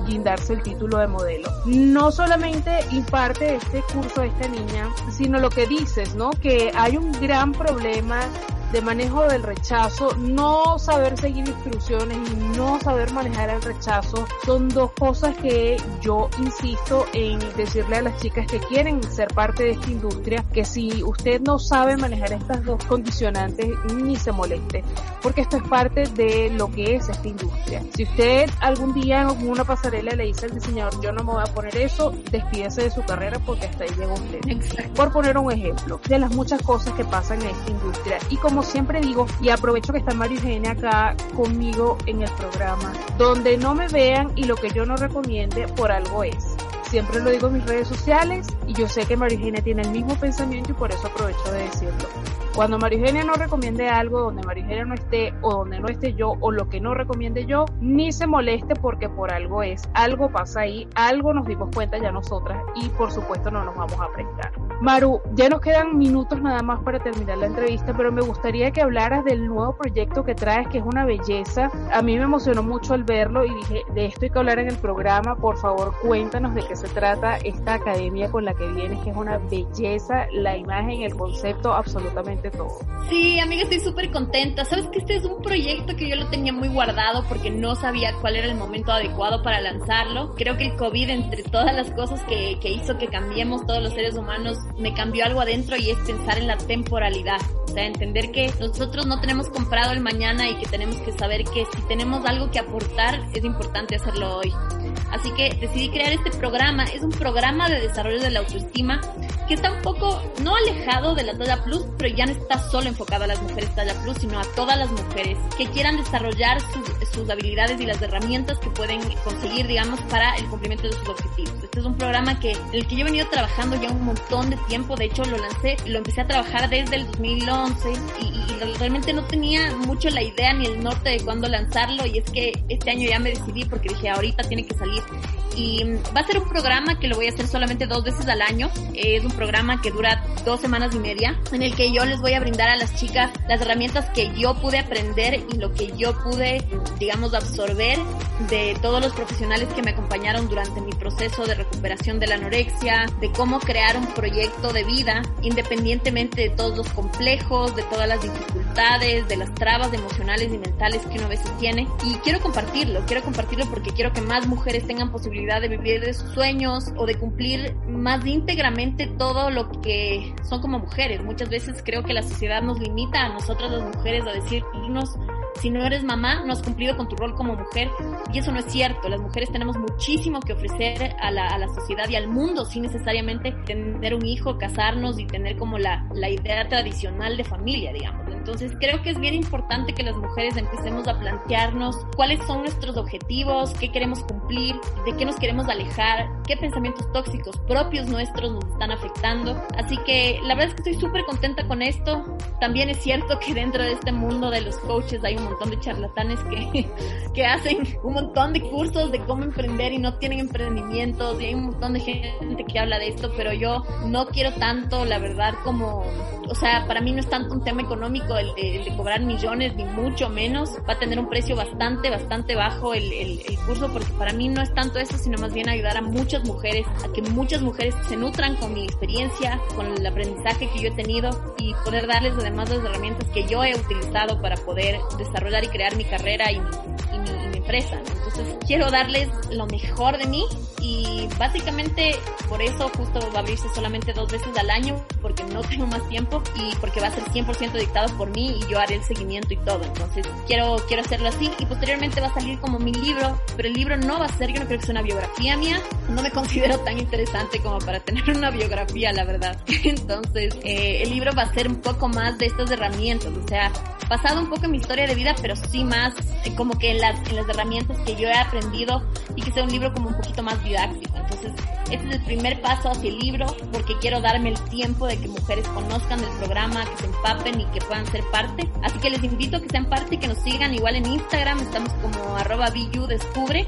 guindarse el título de modelo. No solamente imparte este curso esta niña, sino lo que dices, ¿no? Que hay un gran problema de manejo del rechazo, no saber seguir instrucciones y no saber manejar el rechazo son dos cosas que yo insisto en decirle a las chicas que quieren ser parte de esta industria que si usted no sabe manejar estas dos condicionantes ni se moleste porque esto es parte de lo que es esta industria. Si usted algún día en una pasarela le dice al diseñador yo no me voy a poner eso, despídese de su carrera porque hasta ahí llegó usted. Por poner un ejemplo de las muchas cosas que pasan en esta industria y como siempre digo, y aprovecho que está María Eugenia acá conmigo en el programa, donde no me vean y lo que yo no recomiende por algo es. Siempre lo digo en mis redes sociales y yo sé que María Eugenia tiene el mismo pensamiento y por eso aprovecho de decirlo. Cuando María Eugenia no recomiende algo donde María Eugenia no esté o donde no esté yo o lo que no recomiende yo, ni se moleste porque por algo es. Algo pasa ahí, algo nos dimos cuenta ya nosotras y por supuesto no nos vamos a prestar. Maru, ya nos quedan minutos nada más para terminar la entrevista, pero me gustaría que hablaras del nuevo proyecto que traes, que es una belleza. A mí me emocionó mucho al verlo y dije, de esto hay que hablar en el programa. Por favor, cuéntanos de qué se trata esta academia con la que vienes, que es una belleza, la imagen, el concepto, absolutamente todo. Sí, amiga, estoy súper contenta. Sabes que este es un proyecto que yo lo tenía muy guardado porque no sabía cuál era el momento adecuado para lanzarlo. Creo que el COVID, entre todas las cosas que, que hizo que cambiemos todos los seres humanos, me cambió algo adentro y es pensar en la temporalidad. O sea, entender que nosotros no tenemos comprado el mañana y que tenemos que saber que si tenemos algo que aportar, es importante hacerlo hoy. Así que decidí crear este programa. Es un programa de desarrollo de la autoestima que está un poco, no alejado de la talla plus, pero ya no está solo enfocado a las mujeres talla plus, sino a todas las mujeres que quieran desarrollar sus, sus habilidades y las herramientas que pueden conseguir, digamos, para el cumplimiento de sus objetivos. Este es un programa que, en el que yo he venido trabajando ya un montón de tiempo. De hecho, lo lancé, lo empecé a trabajar desde el 2011 y, y realmente no tenía mucho la idea ni el norte de cuándo lanzarlo. Y es que este año ya me decidí porque dije, ahorita tiene que salir y va a ser un programa que lo voy a hacer solamente dos veces al año. Es un programa que dura dos semanas y media en el que yo les voy a brindar a las chicas las herramientas que yo pude aprender y lo que yo pude, digamos, absorber de todos los profesionales que me acompañaron durante mi proceso de recuperación de la anorexia, de cómo crear un proyecto de vida independientemente de todos los complejos, de todas las dificultades, de las trabas emocionales y mentales que uno a veces tiene. Y quiero compartirlo, quiero compartirlo porque quiero que más mujeres tengan posibilidad de vivir de sus sueños o de cumplir más íntegramente todo lo que son como mujeres. Muchas veces creo que la sociedad nos limita a nosotras las mujeres a decirnos si no eres mamá, no has cumplido con tu rol como mujer. Y eso no es cierto. Las mujeres tenemos muchísimo que ofrecer a la, a la sociedad y al mundo sin necesariamente tener un hijo, casarnos y tener como la, la idea tradicional de familia, digamos. Entonces creo que es bien importante que las mujeres empecemos a plantearnos cuáles son nuestros objetivos, qué queremos cumplir, de qué nos queremos alejar, qué pensamientos tóxicos propios nuestros nos están afectando. Así que la verdad es que estoy súper contenta con esto. También es cierto que dentro de este mundo de los coaches hay un montón de charlatanes que, que hacen un montón de cursos de cómo emprender y no tienen emprendimientos y hay un montón de gente que habla de esto, pero yo no quiero tanto, la verdad, como, o sea, para mí no es tanto un tema económico el de, el de cobrar millones ni mucho menos, va a tener un precio bastante, bastante bajo el, el, el curso porque para mí no es tanto eso, sino más bien ayudar a muchas mujeres, a que muchas mujeres se nutran con mi experiencia, con el aprendizaje que yo he tenido y poder darles además las herramientas que yo he utilizado para poder desarrollar y crear mi carrera y mi, y mi, y mi empresa. Entonces quiero darles lo mejor de mí y básicamente por eso justo va a abrirse solamente dos veces al año porque no tengo más tiempo y porque va a ser 100% dictado por mí y yo haré el seguimiento y todo. Entonces quiero, quiero hacerlo así y posteriormente va a salir como mi libro, pero el libro no va a ser, yo no creo que sea una biografía mía, no me considero tan interesante como para tener una biografía, la verdad. Entonces eh, el libro va a ser un poco más de estas herramientas, o sea, basado un poco en mi historia de vida, pero sí más eh, como que en las, en las herramientas que yo he aprendido y que sea un libro como un poquito más didáctico. Entonces, este es el primer paso hacia el libro porque quiero darme el tiempo de que mujeres conozcan el programa, que se empapen y que puedan ser parte. Así que les invito a que sean parte y que nos sigan igual en Instagram, estamos como arroba descubre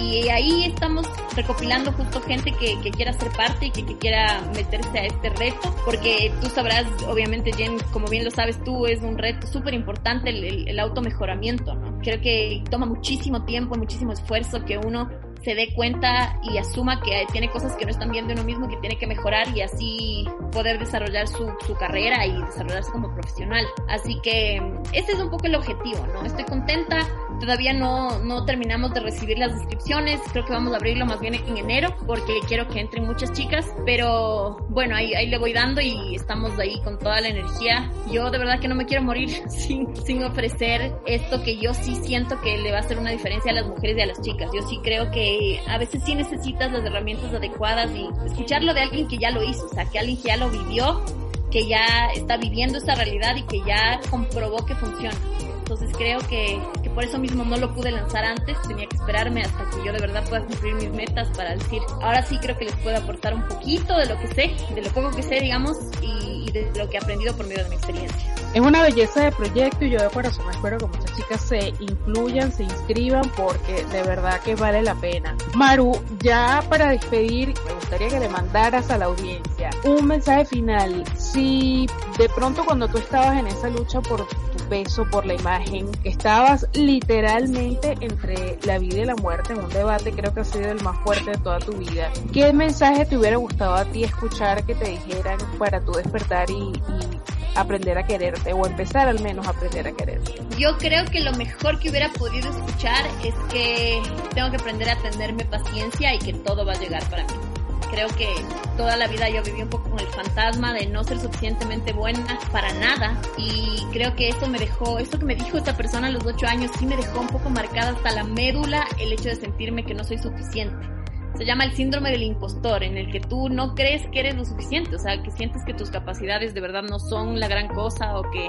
y ahí estamos recopilando justo gente que, que quiera ser parte y que, que, quiera meterse a este reto, porque tú sabrás, obviamente Jen, como bien lo sabes tú, es un reto súper importante el, el, el automejoramiento, ¿no? Creo que toma muchísimo tiempo, muchísimo esfuerzo que uno se dé cuenta y asuma que tiene cosas que no están bien de uno mismo, que tiene que mejorar y así poder desarrollar su, su carrera y desarrollarse como profesional. Así que ese es un poco el objetivo, ¿no? Estoy contenta, todavía no, no terminamos de recibir las inscripciones, creo que vamos a abrirlo más bien en enero porque quiero que entren muchas chicas, pero bueno, ahí, ahí le voy dando y estamos ahí con toda la energía. Yo de verdad que no me quiero morir sin, sin ofrecer esto que yo sí siento que le va a hacer una diferencia a las mujeres y a las chicas. Yo sí creo que a veces sí necesitas las herramientas adecuadas y escucharlo de alguien que ya lo hizo, o sea, que alguien que ya lo vivió, que ya está viviendo esta realidad y que ya comprobó que funciona. Entonces creo que, por eso mismo no lo pude lanzar antes, tenía que esperarme hasta que yo de verdad pueda cumplir mis metas para decir, ahora sí creo que les puedo aportar un poquito de lo que sé, de lo poco que sé, digamos, y, de lo que he aprendido por medio de mi experiencia. Es una belleza de proyecto y yo de corazón espero que muchas chicas se incluyan, se inscriban porque de verdad que vale la pena. Maru, ya para despedir, me gustaría que le mandaras a la audiencia un mensaje final. Si de pronto cuando tú estabas en esa lucha por peso, por la imagen, estabas literalmente entre la vida y la muerte en un debate, creo que ha sido el más fuerte de toda tu vida. ¿Qué mensaje te hubiera gustado a ti escuchar que te dijeran para tu despertar y, y aprender a quererte o empezar al menos a aprender a quererte? Yo creo que lo mejor que hubiera podido escuchar es que tengo que aprender a tenerme paciencia y que todo va a llegar para mí. Creo que toda la vida yo viví un poco con el fantasma de no ser suficientemente buena para nada y creo que eso me dejó, eso que me dijo esta persona a los ocho años sí me dejó un poco marcada hasta la médula el hecho de sentirme que no soy suficiente. Se llama el síndrome del impostor, en el que tú no crees que eres lo suficiente, o sea, que sientes que tus capacidades de verdad no son la gran cosa o que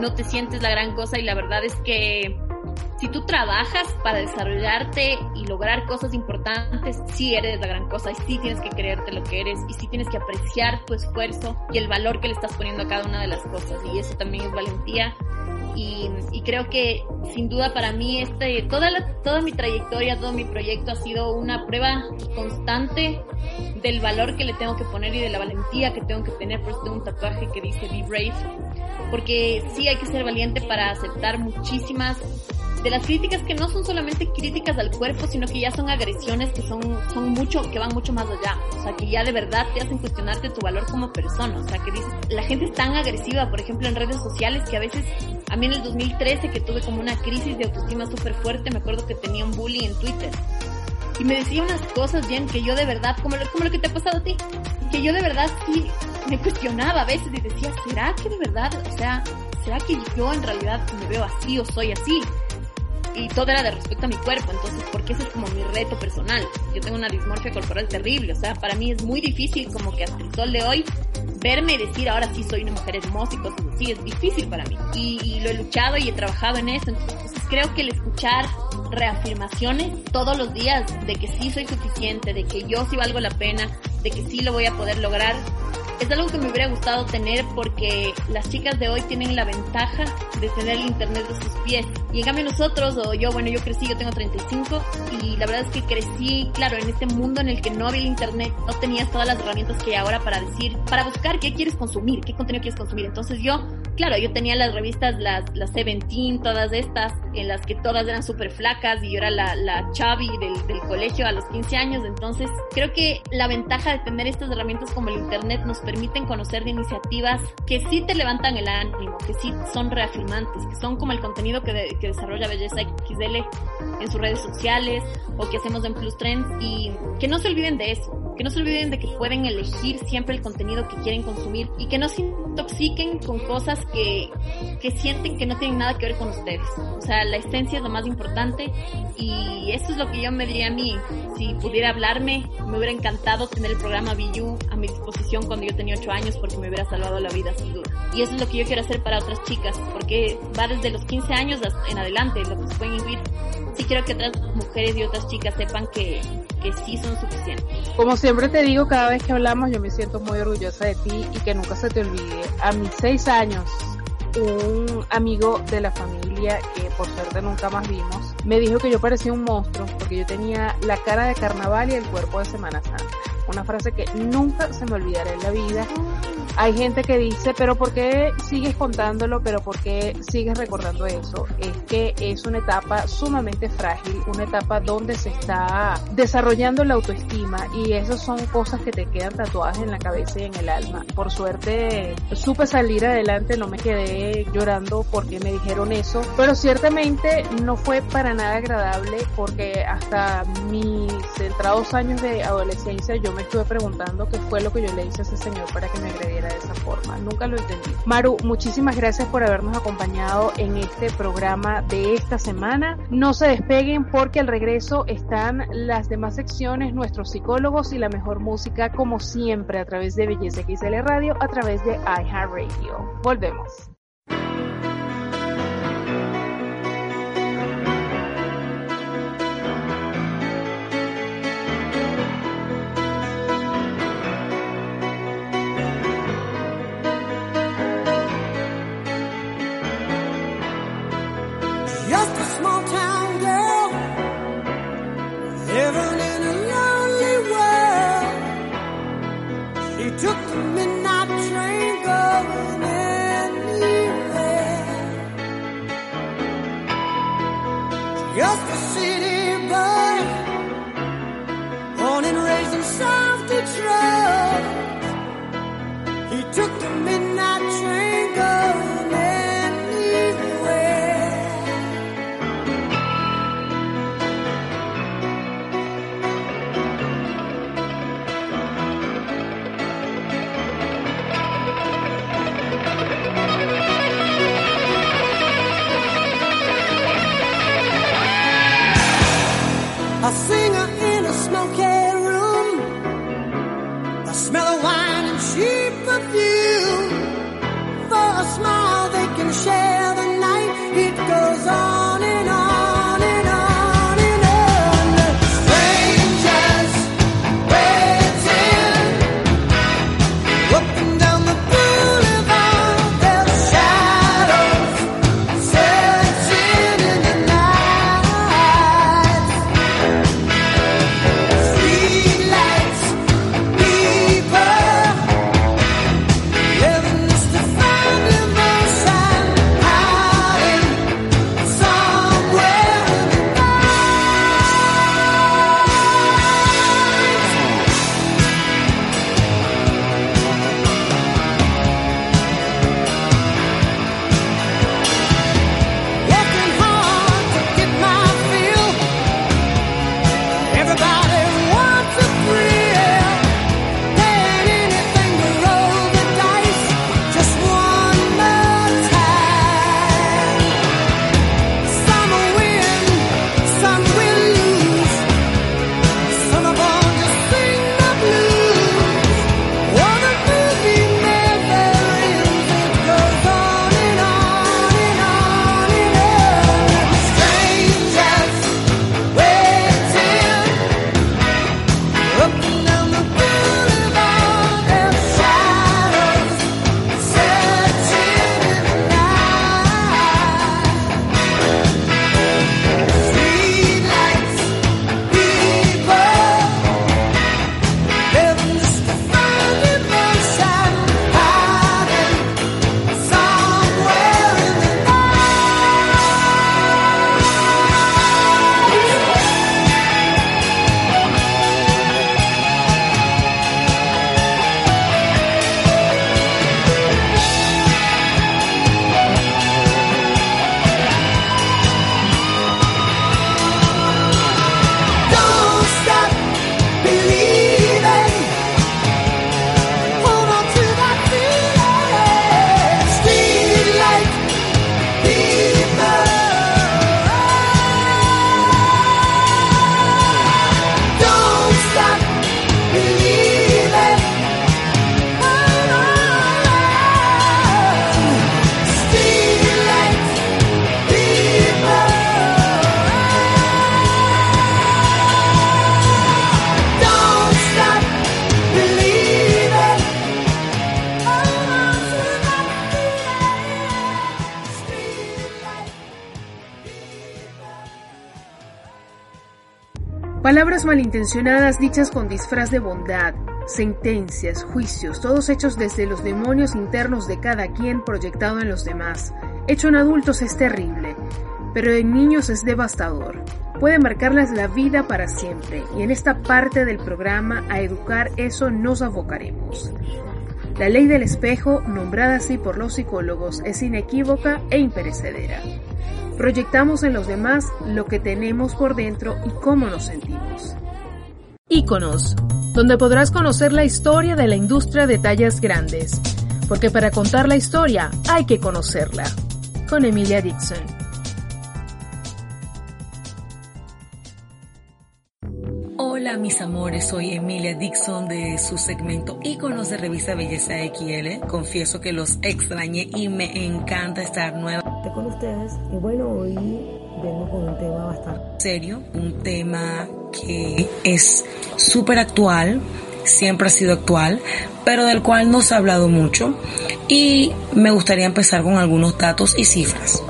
no te sientes la gran cosa y la verdad es que si tú trabajas para desarrollarte y lograr cosas importantes, sí eres la gran cosa y sí tienes que creerte lo que eres y sí tienes que apreciar tu esfuerzo y el valor que le estás poniendo a cada una de las cosas y eso también es valentía. Y, y, creo que sin duda para mí este toda la, toda mi trayectoria todo mi proyecto ha sido una prueba constante del valor que le tengo que poner y de la valentía que tengo que tener. Por eso tengo un tatuaje que dice be brave porque sí hay que ser valiente para aceptar muchísimas de las críticas que no son solamente críticas al cuerpo, sino que ya son agresiones que son, son mucho, que van mucho más allá. O sea, que ya de verdad te hacen cuestionarte tu valor como persona. O sea, que dices, la gente es tan agresiva, por ejemplo, en redes sociales, que a veces, a mí en el 2013, que tuve como una crisis de autoestima súper fuerte, me acuerdo que tenía un bully en Twitter. Y me decía unas cosas bien que yo de verdad, como lo, como lo que te ha pasado a ti, que yo de verdad sí me cuestionaba a veces y decía, ¿será que de verdad, o sea, ¿será que yo en realidad me veo así o soy así? Y todo era de respecto a mi cuerpo, entonces porque ese es como mi reto personal. Yo tengo una dismorfia corporal terrible, o sea, para mí es muy difícil como que hasta el sol de hoy verme y decir ahora sí soy una mujer hermosa y cosas así, es difícil para mí. Y, y lo he luchado y he trabajado en eso, entonces creo que el escuchar reafirmaciones todos los días de que sí soy suficiente, de que yo sí valgo la pena, de que sí lo voy a poder lograr, es algo que me hubiera gustado tener porque las chicas de hoy tienen la ventaja de tener el internet de sus pies. Y en cambio nosotros, o yo, bueno, yo crecí, yo tengo 35 y la verdad es que crecí, claro, en este mundo en el que no había el internet, no tenías todas las herramientas que hay ahora para decir, para buscar qué quieres consumir, qué contenido quieres consumir. Entonces yo, claro, yo tenía las revistas, las, las Seventeen, todas estas, en las que todas eran súper flacas y yo era la, la chavi del, del colegio a los 15 años. Entonces creo que la ventaja de tener estas herramientas como el internet nos permiten conocer de iniciativas que sí te levantan el ánimo, que sí son reafirmantes, que son como el contenido que, de, que desarrolla Belleza XL en sus redes sociales o que hacemos en Plus Trends y que no se olviden de eso, que no se olviden de que pueden elegir siempre el contenido que quieren consumir y que no se intoxiquen con cosas que, que sienten que no tienen nada que ver con ustedes. O sea, la esencia es lo más importante y eso es lo que yo me diría a mí. Si pudiera hablarme, me hubiera encantado tener el programa VU a mi disposición cuando yo tenía 8 años porque me hubiera salvado la vida sin duda. Y eso es lo que yo quiero hacer para otras chicas porque va desde los 15 años en adelante, lo que se pueden incluir sí quiero que otras mujeres y otras chicas sepan que, que sí son suficientes. Como siempre te digo, cada vez que hablamos yo me siento muy orgullosa de ti y que nunca se te olvide. A mis seis años, un amigo de la familia que por suerte nunca más vimos, me dijo que yo parecía un monstruo porque yo tenía la cara de carnaval y el cuerpo de Semana Santa. Una frase que nunca se me olvidará en la vida. Hay gente que dice, pero ¿por qué sigues contándolo? ¿Pero por qué sigues recordando eso? Es que es una etapa sumamente frágil, una etapa donde se está desarrollando la autoestima y esas son cosas que te quedan tatuadas en la cabeza y en el alma. Por suerte supe salir adelante, no me quedé llorando porque me dijeron eso, pero ciertamente no fue para nada agradable porque hasta mis centrados años de adolescencia yo me estuve preguntando qué fue lo que yo le hice a ese señor para que me agrediera de esa forma. Nunca lo entendí. Maru, muchísimas gracias por habernos acompañado en este programa de esta semana. No se despeguen porque al regreso están las demás secciones, nuestros psicólogos y la mejor música como siempre a través de Belleza XL Radio, a través de iHeartRadio. Volvemos. Palabras malintencionadas dichas con disfraz de bondad, sentencias, juicios, todos hechos desde los demonios internos de cada quien proyectado en los demás. Hecho en adultos es terrible, pero en niños es devastador. Puede marcarles la vida para siempre y en esta parte del programa a educar eso nos abocaremos. La ley del espejo, nombrada así por los psicólogos, es inequívoca e imperecedera. Proyectamos en los demás lo que tenemos por dentro y cómo nos sentimos. Íconos, donde podrás conocer la historia de la industria de tallas grandes, porque para contar la historia hay que conocerla. Con Emilia Dixon. Hola mis amores, soy Emilia Dixon de su segmento Íconos de Revista Belleza XL. Confieso que los extrañé y me encanta estar nueva con ustedes y bueno, hoy vengo con un tema bastante serio, un tema que es súper actual, siempre ha sido actual, pero del cual no se ha hablado mucho y me gustaría empezar con algunos datos y cifras.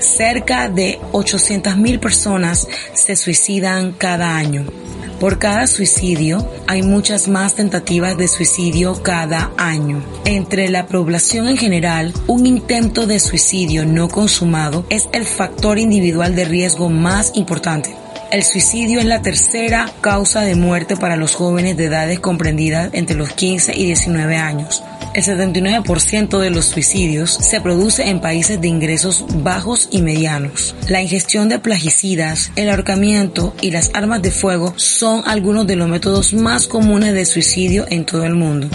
Cerca de 800.000 personas se suicidan cada año. Por cada suicidio hay muchas más tentativas de suicidio cada año. Entre la población en general, un intento de suicidio no consumado es el factor individual de riesgo más importante. El suicidio es la tercera causa de muerte para los jóvenes de edades comprendidas entre los 15 y 19 años. El 79% de los suicidios se produce en países de ingresos bajos y medianos. La ingestión de plaguicidas, el ahorcamiento y las armas de fuego son algunos de los métodos más comunes de suicidio en todo el mundo.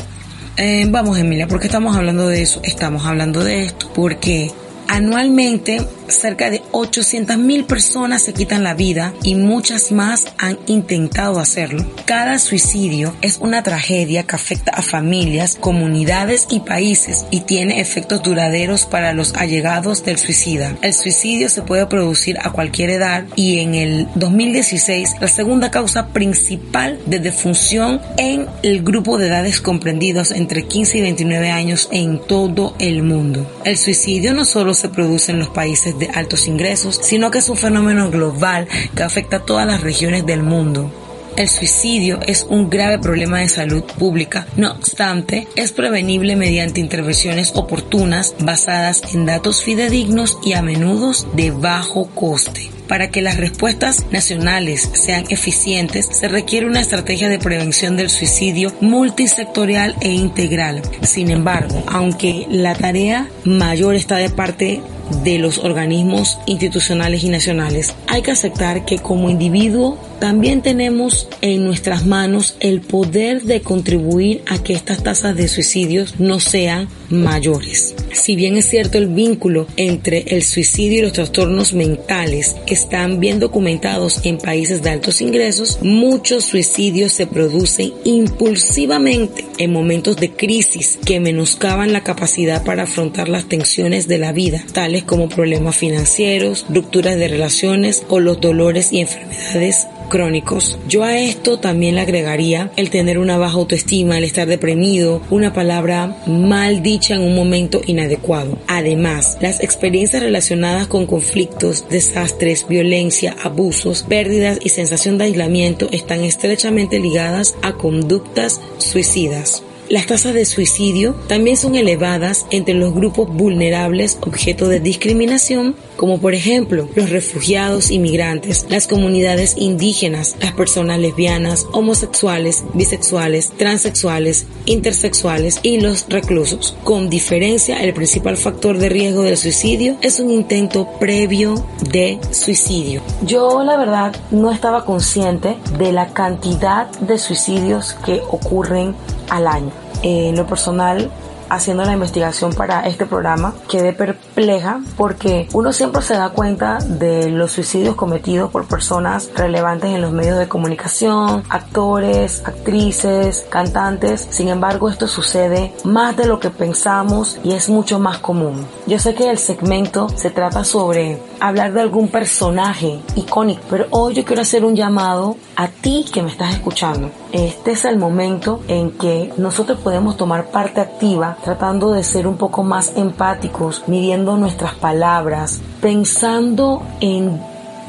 Eh, vamos Emilia, ¿por qué estamos hablando de eso? Estamos hablando de esto porque anualmente cerca de 800 mil personas se quitan la vida y muchas más han intentado hacerlo. Cada suicidio es una tragedia que afecta a familias, comunidades y países y tiene efectos duraderos para los allegados del suicida. El suicidio se puede producir a cualquier edad y en el 2016 la segunda causa principal de defunción en el grupo de edades comprendidos entre 15 y 29 años en todo el mundo. El suicidio no solo se produce en los países de altos ingresos, sino que es un fenómeno global que afecta a todas las regiones del mundo. El suicidio es un grave problema de salud pública. No obstante, es prevenible mediante intervenciones oportunas basadas en datos fidedignos y a menudo de bajo coste. Para que las respuestas nacionales sean eficientes, se requiere una estrategia de prevención del suicidio multisectorial e integral. Sin embargo, aunque la tarea mayor está de parte de los organismos institucionales y nacionales, hay que aceptar que como individuo también tenemos en nuestras manos el poder de contribuir a que estas tasas de suicidios no sean mayores. Si bien es cierto el vínculo entre el suicidio y los trastornos mentales que están bien documentados en países de altos ingresos, muchos suicidios se producen impulsivamente en momentos de crisis que menoscaban la capacidad para afrontar las tensiones de la vida, tales como problemas financieros, rupturas de relaciones o los dolores y enfermedades crónicos. Yo a esto también le agregaría el tener una baja autoestima, el estar deprimido, una palabra mal dicha en un momento inadecuado. Además, las experiencias relacionadas con conflictos, desastres, violencia, abusos, pérdidas y sensación de aislamiento están estrechamente ligadas a conductas suicidas. Las tasas de suicidio también son elevadas entre los grupos vulnerables objeto de discriminación, como por ejemplo los refugiados inmigrantes, las comunidades indígenas, las personas lesbianas, homosexuales, bisexuales, transexuales, intersexuales y los reclusos. Con diferencia, el principal factor de riesgo del suicidio es un intento previo de suicidio. Yo la verdad no estaba consciente de la cantidad de suicidios que ocurren al año. en lo personal, haciendo la investigación para este programa, quedé perpleja porque uno siempre se da cuenta de los suicidios cometidos por personas relevantes en los medios de comunicación, actores, actrices, cantantes. Sin embargo, esto sucede más de lo que pensamos y es mucho más común. Yo sé que el segmento se trata sobre hablar de algún personaje icónico, pero hoy yo quiero hacer un llamado a ti que me estás escuchando. Este es el momento en que nosotros podemos tomar parte activa tratando de ser un poco más empáticos, midiendo nuestras palabras, pensando en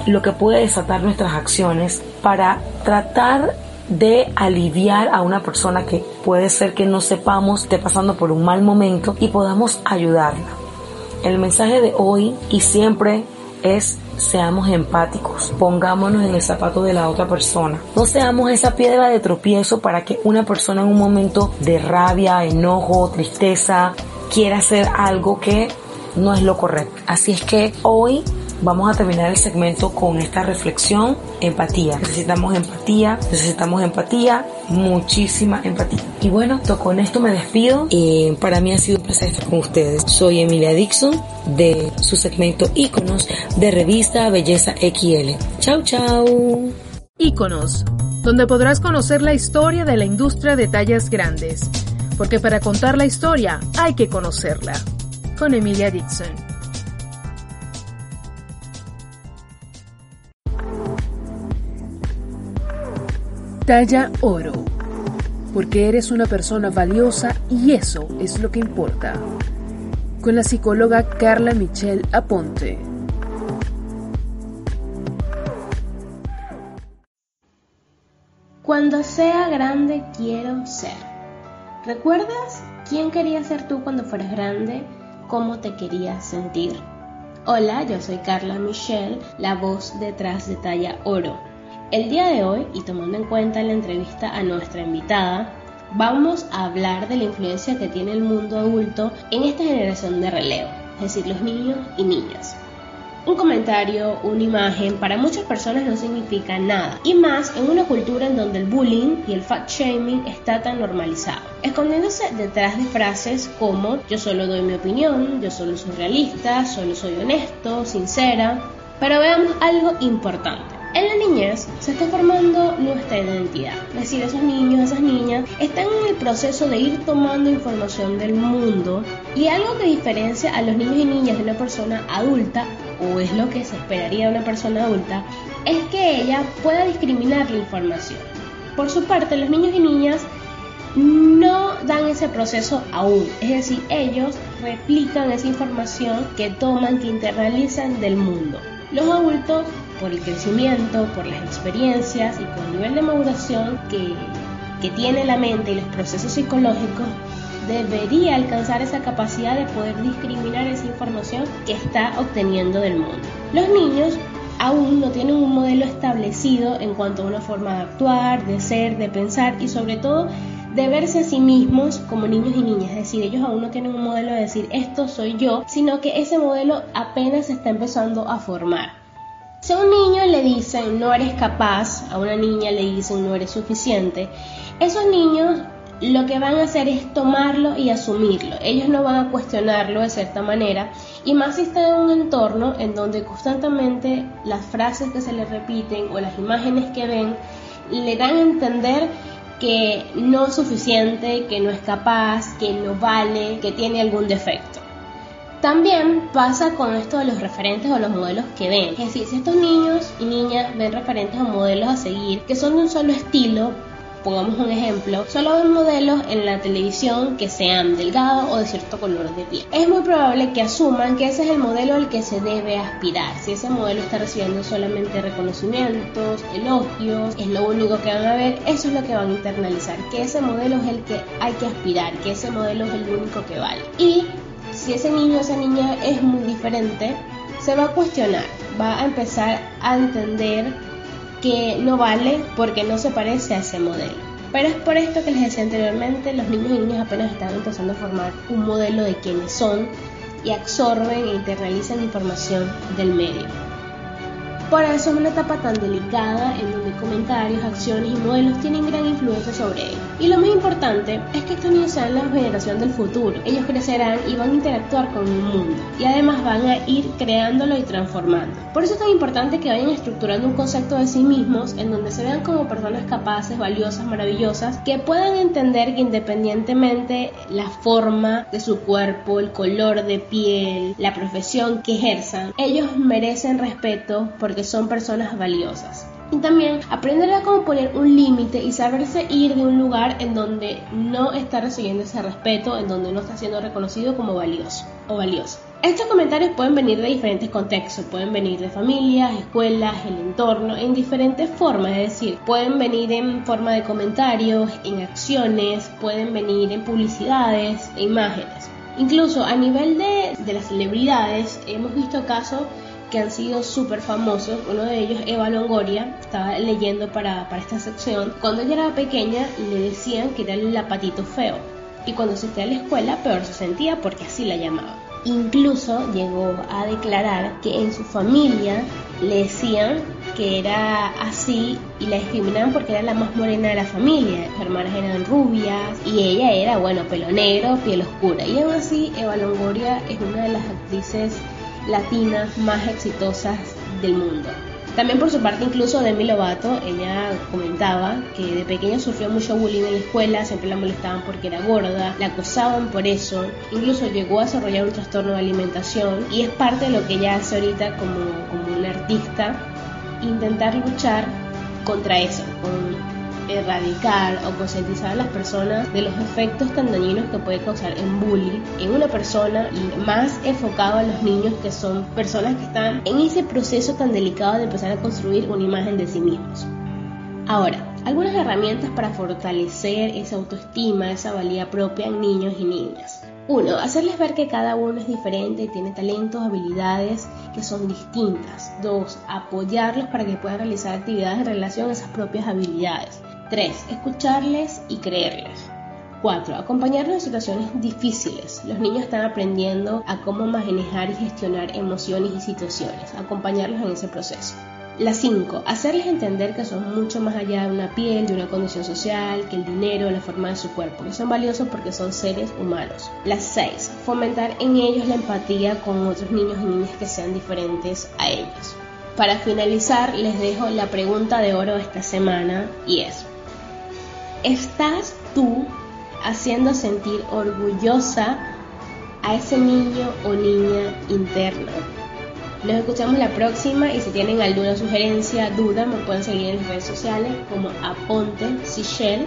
lo que puede desatar nuestras acciones para tratar de aliviar a una persona que puede ser que no sepamos esté pasando por un mal momento y podamos ayudarla. El mensaje de hoy y siempre es seamos empáticos, pongámonos en el zapato de la otra persona. No seamos esa piedra de tropiezo para que una persona en un momento de rabia, enojo, tristeza, quiera hacer algo que no es lo correcto. Así es que hoy vamos a terminar el segmento con esta reflexión, empatía. Necesitamos empatía, necesitamos empatía, muchísima empatía. Y bueno, con esto me despido. Eh, para mí ha sido un placer estar con ustedes. Soy Emilia Dixon de su segmento Iconos de revista Belleza XL. Chau, chau. Iconos, donde podrás conocer la historia de la industria de tallas grandes. Porque para contar la historia hay que conocerla. Con Emilia Dixon. Talla oro, porque eres una persona valiosa y eso es lo que importa. Con la psicóloga Carla Michelle Aponte. Cuando sea grande quiero ser. ¿Recuerdas quién querías ser tú cuando fueras grande? ¿Cómo te querías sentir? Hola, yo soy Carla Michelle, la voz detrás de Talla Oro el día de hoy, y tomando en cuenta la entrevista a nuestra invitada, vamos a hablar de la influencia que tiene el mundo adulto en esta generación de relevo, es decir, los niños y niñas. Un comentario, una imagen, para muchas personas no significa nada, y más en una cultura en donde el bullying y el fat shaming está tan normalizado, escondiéndose detrás de frases como yo solo doy mi opinión, yo solo soy realista, solo soy honesto, sincera. Pero veamos algo importante. En la niñez se está formando nuestra identidad, es decir, esos niños, esas niñas están en el proceso de ir tomando información del mundo y algo que diferencia a los niños y niñas de una persona adulta, o es lo que se esperaría de una persona adulta, es que ella pueda discriminar la información. Por su parte, los niños y niñas no dan ese proceso aún, es decir, ellos replican esa información que toman, que internalizan del mundo. Los adultos por el crecimiento, por las experiencias y por el nivel de maduración que, tiene la mente y los procesos psicológicos, debería alcanzar esa capacidad de poder discriminar esa información que está obteniendo del mundo. Los niños aún no tienen un modelo establecido en cuanto a una forma de actuar, de ser, de pensar y sobre todo de verse a sí mismos como niños y niñas, es decir, ellos aún no tienen un modelo de decir esto soy yo, sino que ese modelo apenas se está empezando a formar. Si a un niño le dicen no eres capaz, a una niña le dicen no eres suficiente, esos niños lo que van a hacer es tomarlo y asumirlo. Ellos no van a cuestionarlo de cierta manera y más si está en un entorno en donde constantemente las frases que se le repiten o las imágenes que ven le dan a entender que no es suficiente, que no es capaz, que no vale, que tiene algún defecto. También pasa con esto de los referentes o los modelos que ven. Es decir, si estos niños y niñas ven referentes o modelos a seguir que son de un solo estilo, pongamos un ejemplo, solo ven modelos en la televisión que sean delgados o de cierto color de piel. Es muy probable que asuman que ese es el modelo al que se debe aspirar. Si ese modelo está recibiendo solamente reconocimientos, elogios, es lo único que van a ver, eso es lo que van a internalizar, que ese modelo es el que hay que aspirar, que ese modelo es el único que vale. Y si ese niño o esa niña es muy diferente, se va a cuestionar, va a empezar a entender que no vale porque no se parece a ese modelo. Pero es por esto que les decía anteriormente, los niños y niñas apenas están empezando a formar un modelo de quienes son y absorben e internalizan información del medio. Por eso es una etapa tan delicada en donde comentarios, acciones y modelos tienen gran influencia sobre ellos. Y lo más importante es que estos niños sean la generación del futuro. Ellos crecerán y van a interactuar con el mundo. Y además van a ir creándolo y transformando. Por eso es tan importante que vayan estructurando un concepto de sí mismos en donde se vean como personas capaces, valiosas, maravillosas, que puedan entender que independientemente la forma de su cuerpo, el color de piel, la profesión que ejerzan, ellos merecen respeto porque que son personas valiosas. Y también aprender a cómo poner un límite y saberse ir de un lugar en donde no está recibiendo ese respeto, en donde no está siendo reconocido como valioso o valiosa. Estos comentarios pueden venir de diferentes contextos, pueden venir de familias, escuelas, el entorno, en diferentes formas, es decir, pueden venir en forma de comentarios, en acciones, pueden venir en publicidades, e imágenes. Incluso a nivel de, de las celebridades hemos visto casos que han sido súper famosos. Uno de ellos, Eva Longoria, estaba leyendo para, para esta sección. Cuando ella era pequeña le decían que era el lapatito feo. Y cuando se fue a la escuela peor se sentía porque así la llamaban. Incluso llegó a declarar que en su familia le decían que era así y la discriminaban porque era la más morena de la familia. Sus hermanas eran rubias y ella era, bueno, pelo negro, piel oscura. Y aún así, Eva Longoria es una de las actrices latinas más exitosas del mundo. También por su parte incluso Demi Lovato, ella comentaba que de pequeña sufrió mucho bullying en la escuela, siempre la molestaban porque era gorda, la acosaban por eso, incluso llegó a desarrollar un trastorno de alimentación y es parte de lo que ella hace ahorita como, como una artista, intentar luchar contra eso, erradicar o concientizar a las personas de los efectos tan dañinos que puede causar en bullying en una persona y más enfocado a los niños que son personas que están en ese proceso tan delicado de empezar a construir una imagen de sí mismos. Ahora, algunas herramientas para fortalecer esa autoestima, esa valía propia en niños y niñas. Uno, hacerles ver que cada uno es diferente y tiene talentos, habilidades que son distintas. Dos, apoyarlos para que puedan realizar actividades en relación a esas propias habilidades. 3. Escucharles y creerles. 4. Acompañarlos en situaciones difíciles. Los niños están aprendiendo a cómo manejar y gestionar emociones y situaciones. Acompañarlos en ese proceso. La 5. Hacerles entender que son mucho más allá de una piel, de una condición social, que el dinero, la forma de su cuerpo, que son valiosos porque son seres humanos. La 6. Fomentar en ellos la empatía con otros niños y niñas que sean diferentes a ellos. Para finalizar, les dejo la pregunta de oro de esta semana y es, estás tú haciendo sentir orgullosa a ese niño o niña interna. Nos escuchamos la próxima y si tienen alguna sugerencia, duda, me pueden seguir en las redes sociales como Aponte Sichel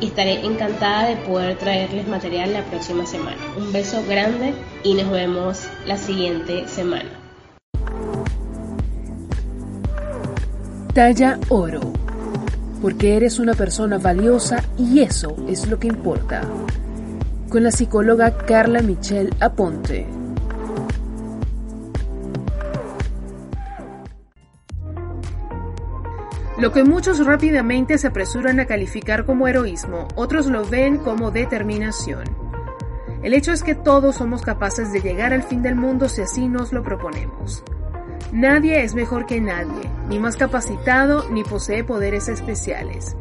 y estaré encantada de poder traerles material la próxima semana. Un beso grande y nos vemos la siguiente semana. Talla Oro porque eres una persona valiosa y eso es lo que importa. Con la psicóloga Carla Michelle Aponte. Lo que muchos rápidamente se apresuran a calificar como heroísmo, otros lo ven como determinación. El hecho es que todos somos capaces de llegar al fin del mundo si así nos lo proponemos. Nadie es mejor que nadie, ni más capacitado, ni posee poderes especiales.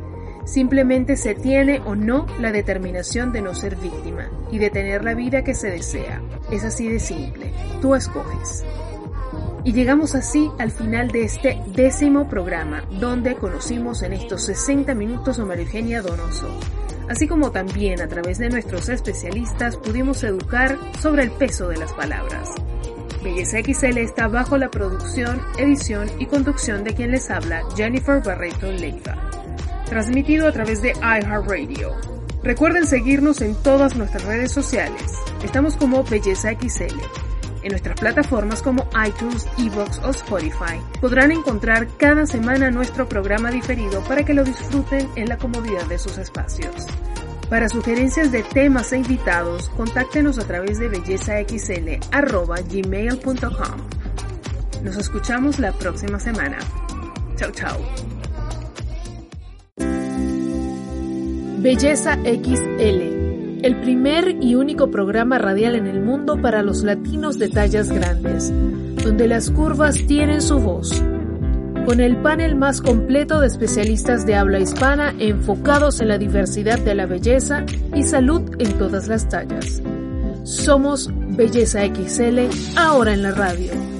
Simplemente se tiene o no la determinación de no ser víctima y de tener la vida que se desea. Es así de simple. Tú escoges. Y llegamos así al final de este décimo programa, donde conocimos en estos 60 minutos a María Eugenia Donoso, así como también a través de nuestros especialistas pudimos educar sobre el peso de las palabras. Belleza XL está bajo la producción, edición y conducción de quien les habla, Jennifer Barreto Leiva. Transmitido a través de iHeartRadio. Recuerden seguirnos en todas nuestras redes sociales. Estamos como Belleza XL. En nuestras plataformas como iTunes, Evox o Spotify podrán encontrar cada semana nuestro programa diferido para que lo disfruten en la comodidad de sus espacios. Para sugerencias de temas e invitados, contáctenos a través de bellezaxl.gmail.com. Nos escuchamos la próxima semana. Chao, chao. Belleza XL, el primer y único programa radial en el mundo para los latinos de tallas grandes, donde las curvas tienen su voz con el panel más completo de especialistas de habla hispana enfocados en la diversidad de la belleza y salud en todas las tallas. Somos Belleza XL, ahora en la radio.